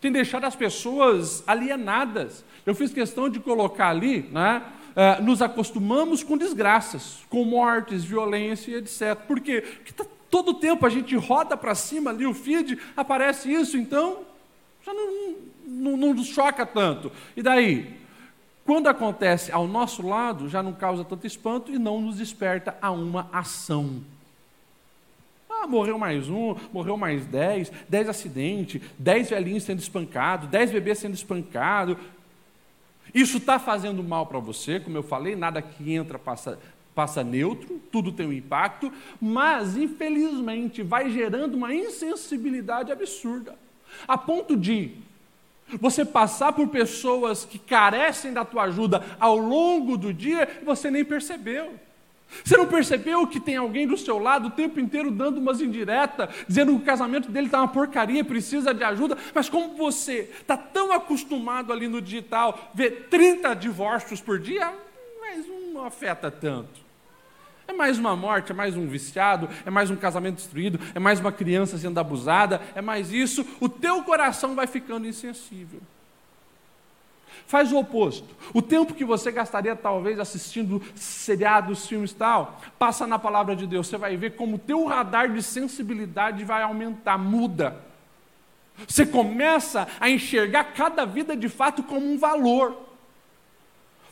tem deixado as pessoas alienadas. Eu fiz questão de colocar ali, né, uh, nos acostumamos com desgraças, com mortes, violência e etc. Por quê? Porque tá, todo tempo a gente roda para cima ali o feed, aparece isso, então já não, não, não nos choca tanto. E daí? Quando acontece ao nosso lado, já não causa tanto espanto e não nos desperta a uma ação. Ah, morreu mais um, morreu mais dez, dez acidentes, dez velhinhos sendo espancados, dez bebês sendo espancados. Isso está fazendo mal para você, como eu falei, nada que entra passa, passa neutro, tudo tem um impacto, mas infelizmente vai gerando uma insensibilidade absurda, a ponto de você passar por pessoas que carecem da tua ajuda ao longo do dia você nem percebeu. Você não percebeu que tem alguém do seu lado o tempo inteiro dando umas indiretas, dizendo que o casamento dele está uma porcaria, precisa de ajuda, mas como você está tão acostumado ali no digital, ver 30 divórcios por dia, mas não afeta tanto. É mais uma morte, é mais um viciado, é mais um casamento destruído, é mais uma criança sendo abusada, é mais isso. O teu coração vai ficando insensível. Faz o oposto. O tempo que você gastaria talvez assistindo seriados, filmes e tal, passa na palavra de Deus. Você vai ver como o teu radar de sensibilidade vai aumentar, muda. Você começa a enxergar cada vida de fato como um valor.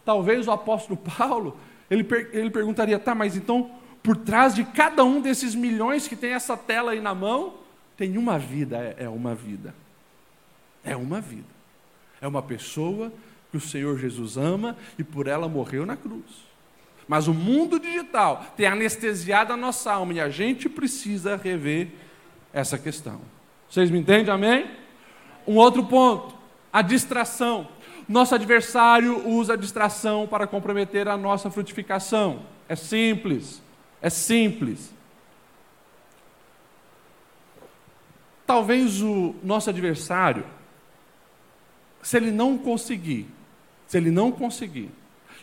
Talvez o apóstolo Paulo ele, per, ele perguntaria: tá, mas então, por trás de cada um desses milhões que tem essa tela aí na mão, tem uma vida, é, é uma vida. É uma vida. É uma pessoa que o Senhor Jesus ama e por ela morreu na cruz. Mas o mundo digital tem anestesiado a nossa alma e a gente precisa rever essa questão. Vocês me entendem? Amém? Um outro ponto, a distração. Nosso adversário usa a distração para comprometer a nossa frutificação. É simples. É simples. Talvez o nosso adversário, se ele não conseguir, se ele não conseguir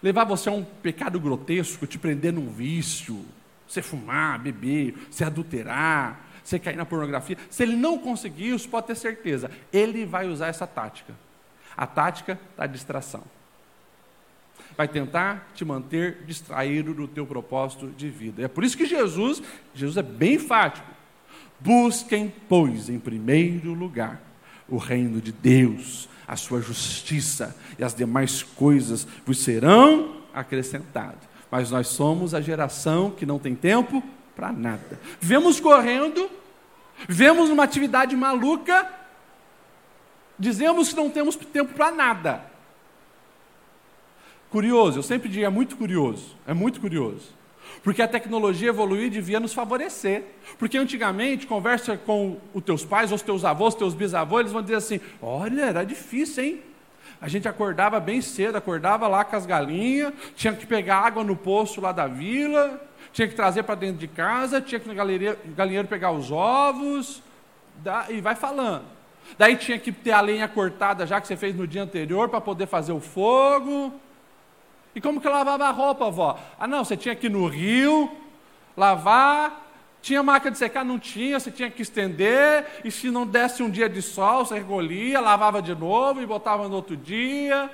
levar você a um pecado grotesco, te prender num vício, você fumar, beber, você adulterar, você cair na pornografia, se ele não conseguir isso, pode ter certeza, ele vai usar essa tática a tática da distração. Vai tentar te manter distraído do teu propósito de vida. É por isso que Jesus, Jesus é bem enfático. Busquem, pois, em primeiro lugar, o reino de Deus, a sua justiça e as demais coisas vos serão acrescentadas. Mas nós somos a geração que não tem tempo para nada. Vemos correndo, vemos uma atividade maluca dizemos que não temos tempo para nada. Curioso, eu sempre digo, é muito curioso, é muito curioso. Porque a tecnologia evoluir devia nos favorecer. Porque antigamente, conversa com os teus pais, os teus avós, os teus bisavós, eles vão dizer assim: olha, era difícil, hein? A gente acordava bem cedo, acordava lá com as galinhas, tinha que pegar água no poço lá da vila, tinha que trazer para dentro de casa, tinha que no galinheiro pegar os ovos, e vai falando. Daí tinha que ter a lenha cortada já que você fez no dia anterior para poder fazer o fogo. E como que lavava a roupa, avó? Ah, não, você tinha que ir no rio, lavar. Tinha máquina de secar? Não tinha, você tinha que estender. E se não desse um dia de sol, você recolhia, lavava de novo e botava no outro dia.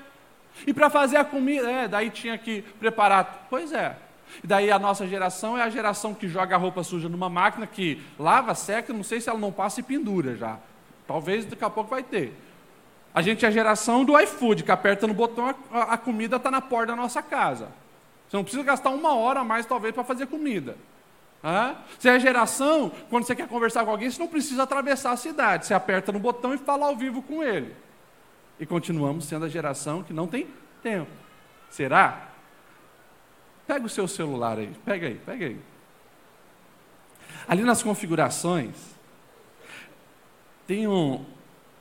E para fazer a comida, é, daí tinha que preparar. Pois é. E daí a nossa geração é a geração que joga a roupa suja numa máquina que lava, seca, não sei se ela não passa e pendura já. Talvez daqui a pouco vai ter. A gente é a geração do iFood, que aperta no botão, a, a comida está na porta da nossa casa. Você não precisa gastar uma hora a mais, talvez, para fazer comida. Você é a geração, quando você quer conversar com alguém, você não precisa atravessar a cidade. Você aperta no botão e fala ao vivo com ele. E continuamos sendo a geração que não tem tempo. Será? Pega o seu celular aí, pega aí, pega aí. Ali nas configurações, tem um,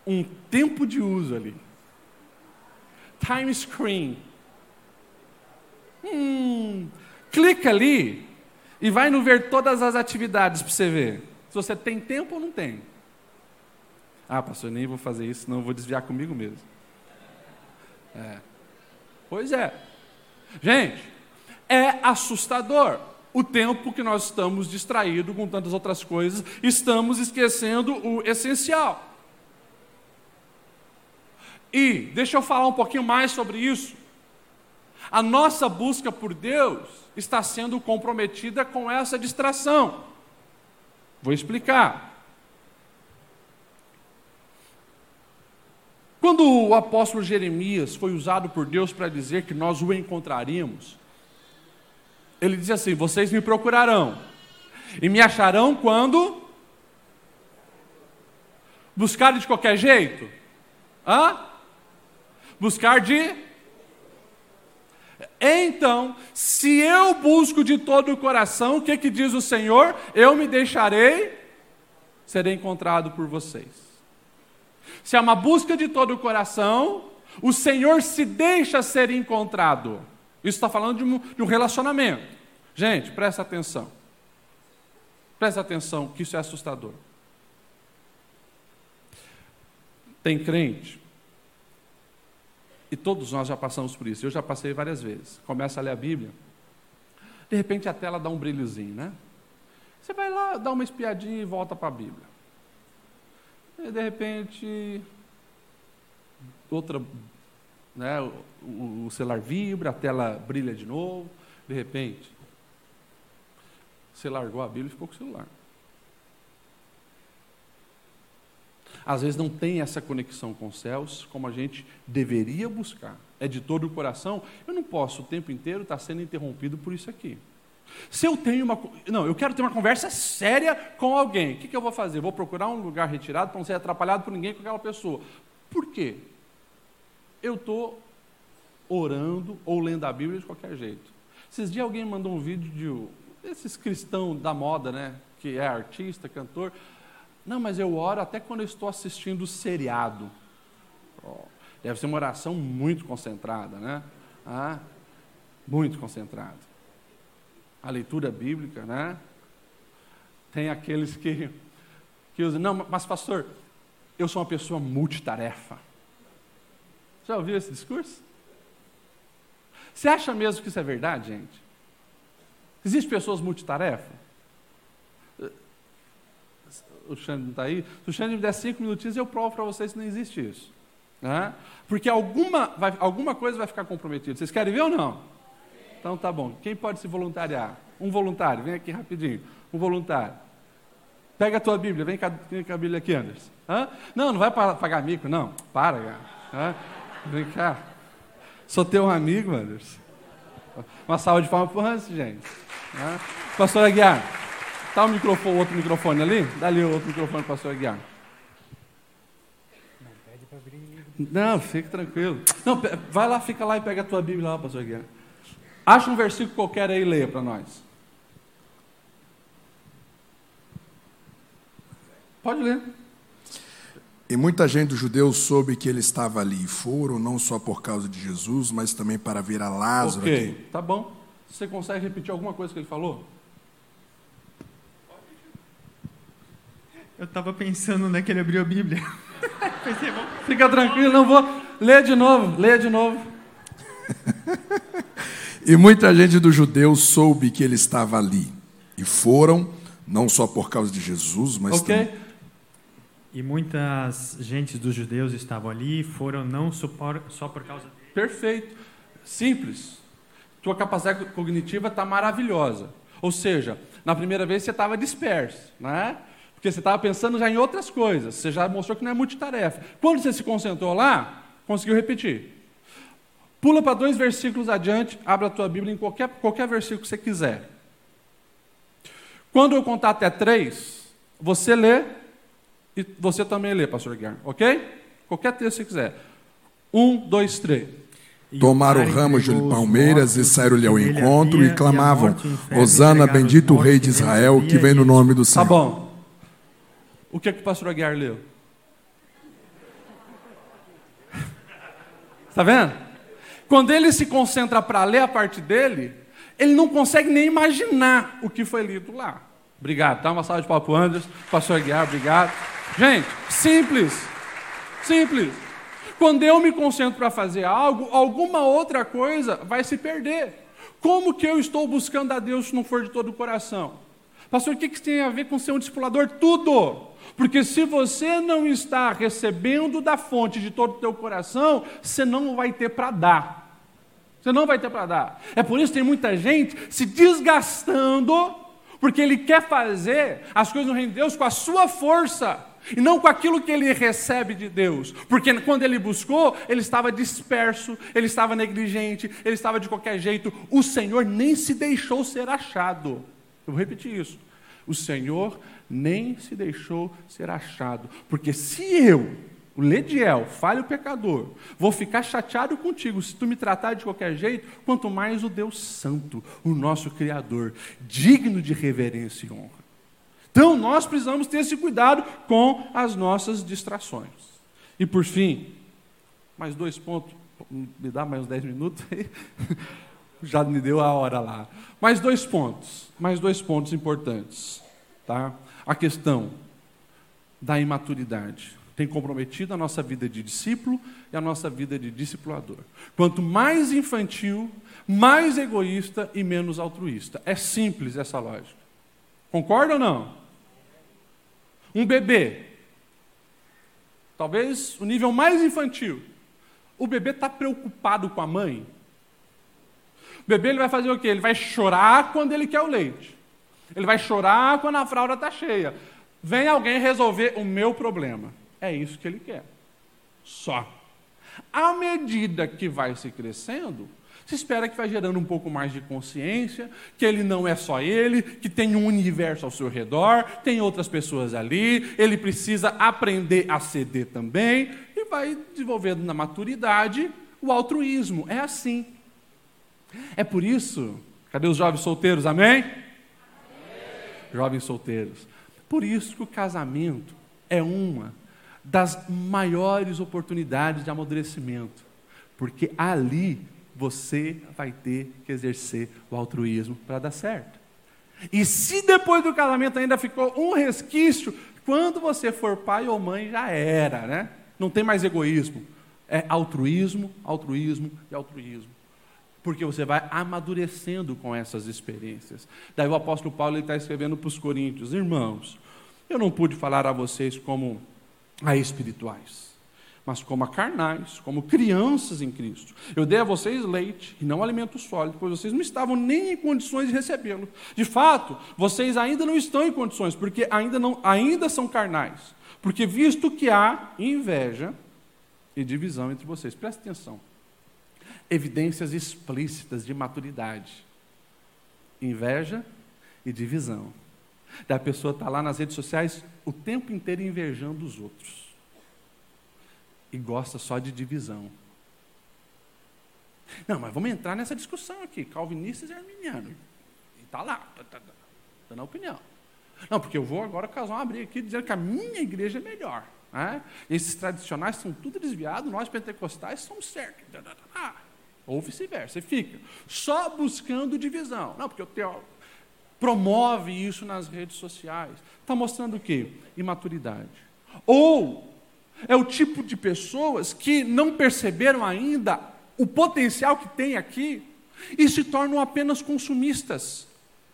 um tempo de uso ali. Time screen. Hum, clica ali e vai no ver todas as atividades para você ver. Se você tem tempo ou não tem. Ah, pastor, nem vou fazer isso, não vou desviar comigo mesmo. É. Pois é. Gente, é assustador o tempo que nós estamos distraídos com tantas outras coisas, estamos esquecendo o essencial. E, deixa eu falar um pouquinho mais sobre isso. A nossa busca por Deus está sendo comprometida com essa distração. Vou explicar. Quando o apóstolo Jeremias foi usado por Deus para dizer que nós o encontraríamos, ele diz assim: Vocês me procurarão e me acharão quando buscar de qualquer jeito? Hã? Buscar de então, se eu busco de todo o coração, o que, que diz o Senhor? Eu me deixarei, serei encontrado por vocês. Se é uma busca de todo o coração, o Senhor se deixa ser encontrado. Isso está falando de um, de um relacionamento. Gente, presta atenção. Presta atenção, que isso é assustador. Tem crente e todos nós já passamos por isso. Eu já passei várias vezes. Começa a ler a Bíblia. De repente a tela dá um brilhozinho, né? Você vai lá, dá uma espiadinha e volta para a Bíblia. E de repente, outra, né, o, o celular vibra, a tela brilha de novo. De repente, você largou a Bíblia e ficou com o celular. às vezes não tem essa conexão com os céus como a gente deveria buscar. É de todo o coração. Eu não posso o tempo inteiro estar sendo interrompido por isso aqui. Se eu tenho uma. Não, eu quero ter uma conversa séria com alguém. O que, que eu vou fazer? Vou procurar um lugar retirado para não ser atrapalhado por ninguém com aquela pessoa. Por quê? Eu estou orando ou lendo a Bíblia de qualquer jeito. Esses dias alguém mandou um vídeo de esses cristãos da moda, né? Que é artista, cantor. Não, mas eu oro até quando eu estou assistindo seriado. Oh, deve ser uma oração muito concentrada, né? Ah, muito concentrada. A leitura bíblica, né? Tem aqueles que, que usam, não, mas pastor, eu sou uma pessoa multitarefa. Já ouviu esse discurso? Você acha mesmo que isso é verdade, gente? Existem pessoas multitarefa? o Xande não está aí, se o Xande me der cinco minutinhos, eu provo para vocês que não existe isso. Né? Porque alguma, vai, alguma coisa vai ficar comprometida. Vocês querem ver ou não? Então tá bom. Quem pode se voluntariar? Um voluntário, vem aqui rapidinho. Um voluntário. Pega a tua Bíblia, vem com a, vem com a Bíblia aqui, Anderson. Hã? Não, não vai pagar mico, não. Para, cara. Hã? Vem cá. Sou teu amigo, Anderson. Uma salva de palmas para o Hans, gente. Hã? Pastor Aguiar. Está o microfone, outro microfone ali? Dá ali o outro microfone pastor Aguiar. Não, pede abrir. Não, fique tranquilo. Não, vai lá, fica lá e pega a tua Bíblia lá, pastor Aguiar. Acha um versículo qualquer aí e leia para nós. Pode ler. E muita gente dos judeus soube que ele estava ali e foram, não só por causa de Jesus, mas também para ver a Lázaro. Ok, aqui. tá bom. Você consegue repetir alguma coisa que ele falou? Eu estava pensando onde é que ele abriu a Bíblia. Pensei, Fica tranquilo, não vou. Lê de novo, lê de novo. e muita gente dos judeus soube que ele estava ali. E foram, não só por causa de Jesus, mas okay. também. E muitas gentes dos judeus estavam ali foram não só por, só por causa dele. Perfeito. Simples. Tua capacidade cognitiva está maravilhosa. Ou seja, na primeira vez você estava disperso, né? Porque você estava pensando já em outras coisas. Você já mostrou que não é multitarefa. Quando você se concentrou lá, conseguiu repetir. Pula para dois versículos adiante, abre a tua Bíblia em qualquer, qualquer versículo que você quiser. Quando eu contar até três, você lê e você também lê, pastor Guilherme, ok? Qualquer texto que você quiser. Um, dois, três. Tomaram ramos de palmeiras e saíram-lhe ao encontro e clamavam: Hosana, bendito o Rei de Israel, que vem no nome do Senhor. Tá bom. O que é que o pastor Aguiar leu? Está vendo? Quando ele se concentra para ler a parte dele, ele não consegue nem imaginar o que foi lido lá. Obrigado, tá? Uma salva de papo Anderson, pastor Aguiar, obrigado. Gente, simples. Simples. Quando eu me concentro para fazer algo, alguma outra coisa vai se perder. Como que eu estou buscando a Deus se não for de todo o coração? Pastor, o que, que tem a ver com ser um discipulador? Tudo. Porque se você não está recebendo da fonte de todo o teu coração, você não vai ter para dar. Você não vai ter para dar. É por isso que tem muita gente se desgastando, porque ele quer fazer as coisas no reino de Deus com a sua força. E não com aquilo que ele recebe de Deus. Porque quando ele buscou, ele estava disperso, ele estava negligente, ele estava de qualquer jeito. O Senhor nem se deixou ser achado. Eu vou repetir isso. O Senhor nem se deixou ser achado. Porque se eu o Lediel, falho pecador, vou ficar chateado contigo se tu me tratar de qualquer jeito, quanto mais o Deus Santo, o nosso Criador, digno de reverência e honra. Então nós precisamos ter esse cuidado com as nossas distrações. E por fim, mais dois pontos, me dá mais uns dez minutos aí? Já me deu a hora lá. Mais dois pontos, mais dois pontos importantes. Tá? A questão da imaturidade tem comprometido a nossa vida de discípulo e a nossa vida de discipulador. Quanto mais infantil, mais egoísta e menos altruísta. É simples essa lógica. Concorda ou não? Um bebê, talvez o nível mais infantil, o bebê está preocupado com a mãe. O bebê ele vai fazer o quê? Ele vai chorar quando ele quer o leite. Ele vai chorar quando a fralda está cheia. Vem alguém resolver o meu problema. É isso que ele quer. Só. À medida que vai se crescendo, se espera que vai gerando um pouco mais de consciência, que ele não é só ele, que tem um universo ao seu redor, tem outras pessoas ali, ele precisa aprender a ceder também, e vai desenvolvendo na maturidade o altruísmo. É assim. É por isso, cadê os jovens solteiros, amém? amém? Jovens solteiros. Por isso que o casamento é uma das maiores oportunidades de amadurecimento, porque ali você vai ter que exercer o altruísmo para dar certo. E se depois do casamento ainda ficou um resquício, quando você for pai ou mãe já era, né? Não tem mais egoísmo. É altruísmo, altruísmo e altruísmo. Porque você vai amadurecendo com essas experiências. Daí o apóstolo Paulo está escrevendo para os coríntios: Irmãos, eu não pude falar a vocês como a espirituais, mas como carnais, como crianças em Cristo. Eu dei a vocês leite e não alimento sólido, pois vocês não estavam nem em condições de recebê-lo. De fato, vocês ainda não estão em condições, porque ainda, não, ainda são carnais. Porque visto que há inveja e divisão entre vocês, presta atenção. Evidências explícitas de maturidade. Inveja e divisão. Da pessoa estar tá lá nas redes sociais o tempo inteiro invejando os outros. E gosta só de divisão. Não, mas vamos entrar nessa discussão aqui, calvinistas e arminianos. E está lá, está tá, tá, tá na opinião. Não, porque eu vou agora causar uma briga aqui dizendo que a minha igreja é melhor. Né? Esses tradicionais são tudo desviados, nós pentecostais somos certos. Ou vice-versa, você fica só buscando divisão. Não, porque o teólogo promove isso nas redes sociais. Está mostrando o quê? Imaturidade. Ou é o tipo de pessoas que não perceberam ainda o potencial que tem aqui e se tornam apenas consumistas.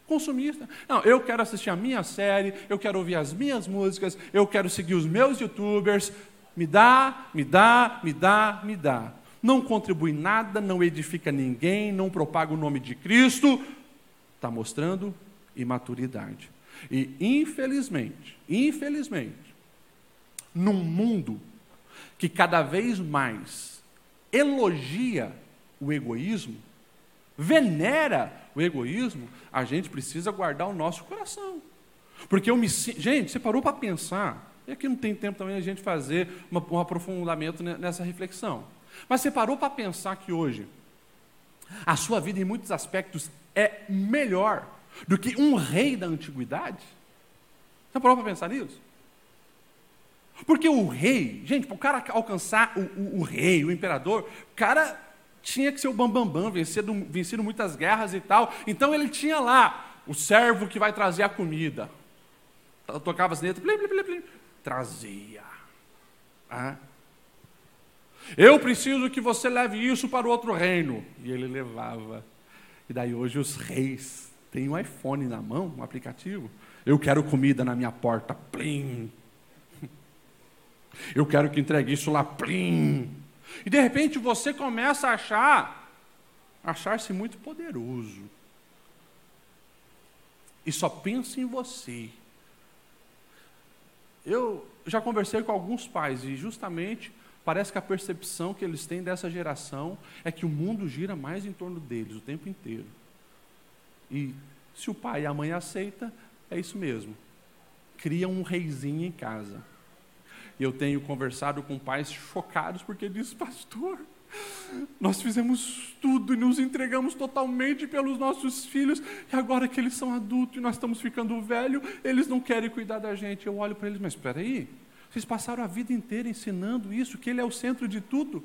Consumista. Não, eu quero assistir a minha série, eu quero ouvir as minhas músicas, eu quero seguir os meus youtubers. Me dá, me dá, me dá, me dá. Não contribui nada, não edifica ninguém, não propaga o nome de Cristo. Está mostrando imaturidade. E infelizmente, infelizmente, num mundo que cada vez mais elogia o egoísmo, venera o egoísmo, a gente precisa guardar o nosso coração. Porque eu me gente, você parou para pensar, e aqui não tem tempo também a gente fazer um aprofundamento nessa reflexão. Mas você parou para pensar que hoje a sua vida em muitos aspectos é melhor do que um rei da antiguidade? Você parou para pensar nisso? Porque o rei, gente, para o cara alcançar o, o, o, rei, o imperador, o cara tinha que ser o bambambam, bam, bam, vencido, vencido muitas guerras e tal. Então ele tinha lá o servo que vai trazer a comida. Tocava as letras, blim, blim, blim, trazia. Ah. Eu preciso que você leve isso para o outro reino. E ele levava. E daí hoje os reis tem um iPhone na mão, um aplicativo. Eu quero comida na minha porta, plim. Eu quero que entregue isso lá, plim. E de repente você começa a achar achar-se muito poderoso e só pensa em você. Eu já conversei com alguns pais e justamente parece que a percepção que eles têm dessa geração é que o mundo gira mais em torno deles o tempo inteiro. E se o pai e a mãe aceita, é isso mesmo. Cria um reizinho em casa. Eu tenho conversado com pais chocados porque diz, pastor, nós fizemos tudo e nos entregamos totalmente pelos nossos filhos, e agora que eles são adultos e nós estamos ficando velhos, eles não querem cuidar da gente. Eu olho para eles, mas espera aí, vocês passaram a vida inteira ensinando isso, que ele é o centro de tudo.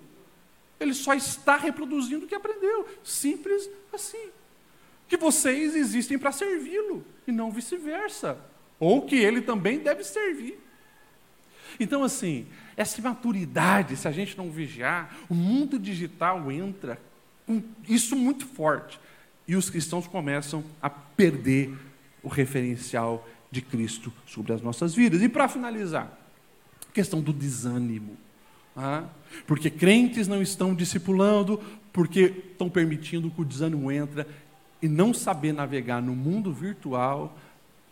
Ele só está reproduzindo o que aprendeu. Simples assim. Que vocês existem para servi-lo e não vice-versa. Ou que ele também deve servir. Então, assim, essa maturidade, se a gente não vigiar, o mundo digital entra com isso muito forte. E os cristãos começam a perder o referencial de Cristo sobre as nossas vidas. E para finalizar, a questão do desânimo. Ah, porque crentes não estão discipulando, porque estão permitindo que o desânimo entre e não saber navegar no mundo virtual,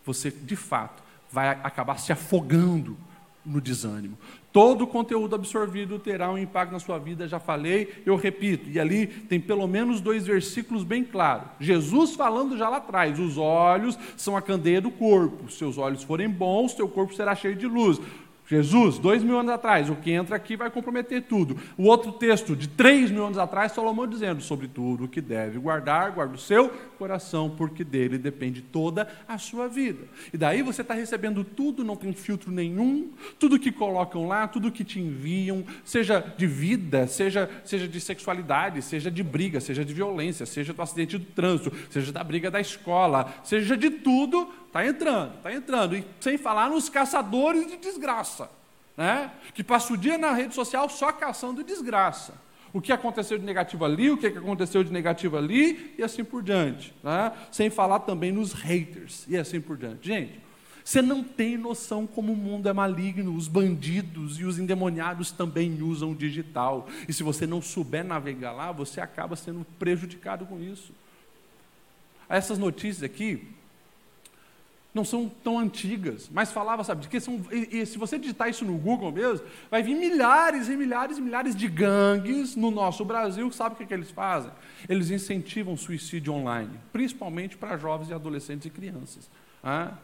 você de fato vai acabar se afogando no desânimo. Todo o conteúdo absorvido terá um impacto na sua vida, já falei, eu repito. E ali tem pelo menos dois versículos bem claros. Jesus falando já lá atrás: os olhos são a candeia do corpo. Se seus olhos forem bons, seu corpo será cheio de luz. Jesus, dois mil anos atrás, o que entra aqui vai comprometer tudo. O outro texto, de três mil anos atrás, Salomão dizendo sobre tudo o que deve guardar, guarda o seu coração, porque dele depende toda a sua vida. E daí você está recebendo tudo, não tem filtro nenhum, tudo que colocam lá, tudo que te enviam, seja de vida, seja, seja de sexualidade, seja de briga, seja de violência, seja do acidente do trânsito, seja da briga da escola, seja de tudo, Está entrando, está entrando. E sem falar nos caçadores de desgraça, né? que passa o dia na rede social só caçando desgraça. O que aconteceu de negativo ali, o que aconteceu de negativo ali, e assim por diante. Né? Sem falar também nos haters, e assim por diante. Gente, você não tem noção como o mundo é maligno. Os bandidos e os endemoniados também usam o digital. E se você não souber navegar lá, você acaba sendo prejudicado com isso. Essas notícias aqui, não são tão antigas, mas falava, sabe, de que são. E, e, se você digitar isso no Google mesmo, vai vir milhares e milhares e milhares de gangues no nosso Brasil. Sabe o que, que eles fazem? Eles incentivam suicídio online, principalmente para jovens e adolescentes e crianças. Ah?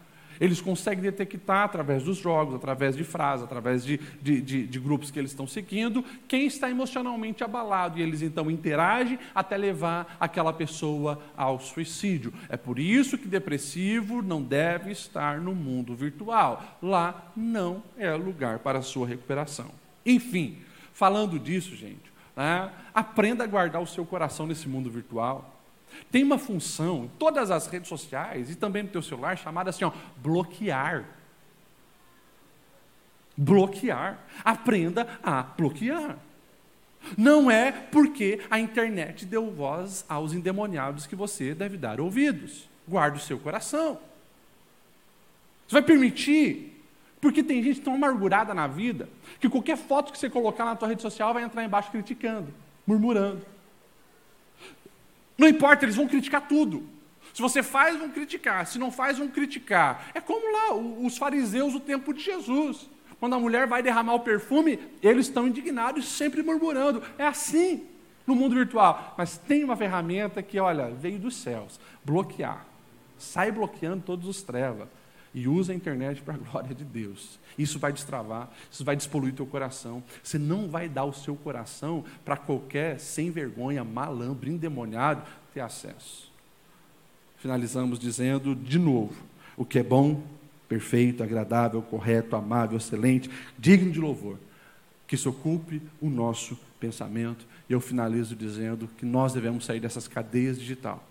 Eles conseguem detectar através dos jogos, através de frases, através de, de, de, de grupos que eles estão seguindo, quem está emocionalmente abalado. E eles então interagem até levar aquela pessoa ao suicídio. É por isso que depressivo não deve estar no mundo virtual. Lá não é lugar para a sua recuperação. Enfim, falando disso, gente, né, aprenda a guardar o seu coração nesse mundo virtual. Tem uma função em todas as redes sociais e também no teu celular chamada assim, ó, bloquear. Bloquear. Aprenda a bloquear. Não é porque a internet deu voz aos endemoniados que você deve dar ouvidos. Guarde o seu coração. Você vai permitir porque tem gente tão amargurada na vida que qualquer foto que você colocar na tua rede social vai entrar embaixo criticando, murmurando. Não importa, eles vão criticar tudo. Se você faz, vão criticar. Se não faz, vão criticar. É como lá os fariseus do tempo de Jesus. Quando a mulher vai derramar o perfume, eles estão indignados, sempre murmurando. É assim no mundo virtual. Mas tem uma ferramenta que, olha, veio dos céus: bloquear. Sai bloqueando todos os trevas e usa a internet para a glória de Deus. Isso vai destravar, isso vai despoluir teu coração. Você não vai dar o seu coração para qualquer sem vergonha, malandro, endemoniado ter acesso. Finalizamos dizendo de novo: o que é bom, perfeito, agradável, correto, amável, excelente, digno de louvor, que se ocupe o nosso pensamento. E eu finalizo dizendo que nós devemos sair dessas cadeias digital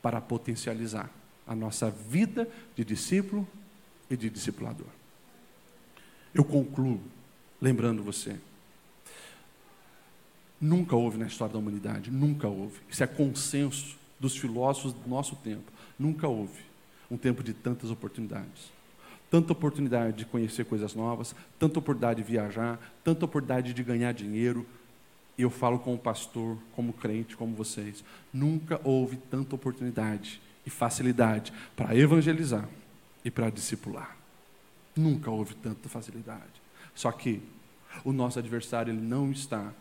para potencializar a nossa vida de discípulo e de discipulador. Eu concluo lembrando você. Nunca houve na história da humanidade, nunca houve. Isso é consenso dos filósofos do nosso tempo. Nunca houve um tempo de tantas oportunidades. Tanta oportunidade de conhecer coisas novas, tanta oportunidade de viajar, tanta oportunidade de ganhar dinheiro, eu falo como pastor, como crente, como vocês. Nunca houve tanta oportunidade e facilidade para evangelizar e para discipular. Nunca houve tanta facilidade. Só que o nosso adversário ele não está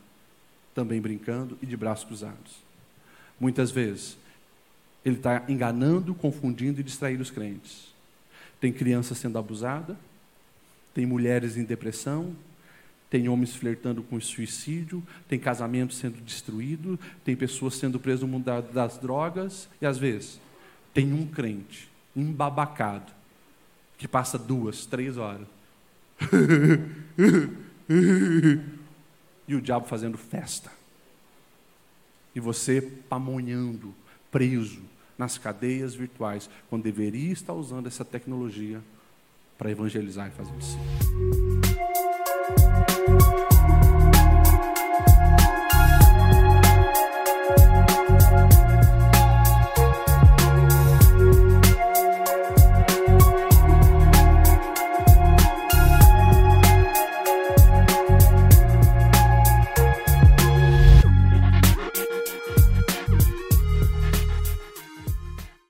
também brincando e de braços cruzados. Muitas vezes ele está enganando, confundindo e distraindo os crentes. Tem criança sendo abusada, tem mulheres em depressão, tem homens flertando com suicídio, tem casamento sendo destruído, tem pessoas sendo presas no mundo das drogas, e às vezes tem um crente embabacado que passa duas, três horas. e o diabo fazendo festa. E você pamonhando, preso nas cadeias virtuais, quando deveria estar usando essa tecnologia para evangelizar e fazer discípulos.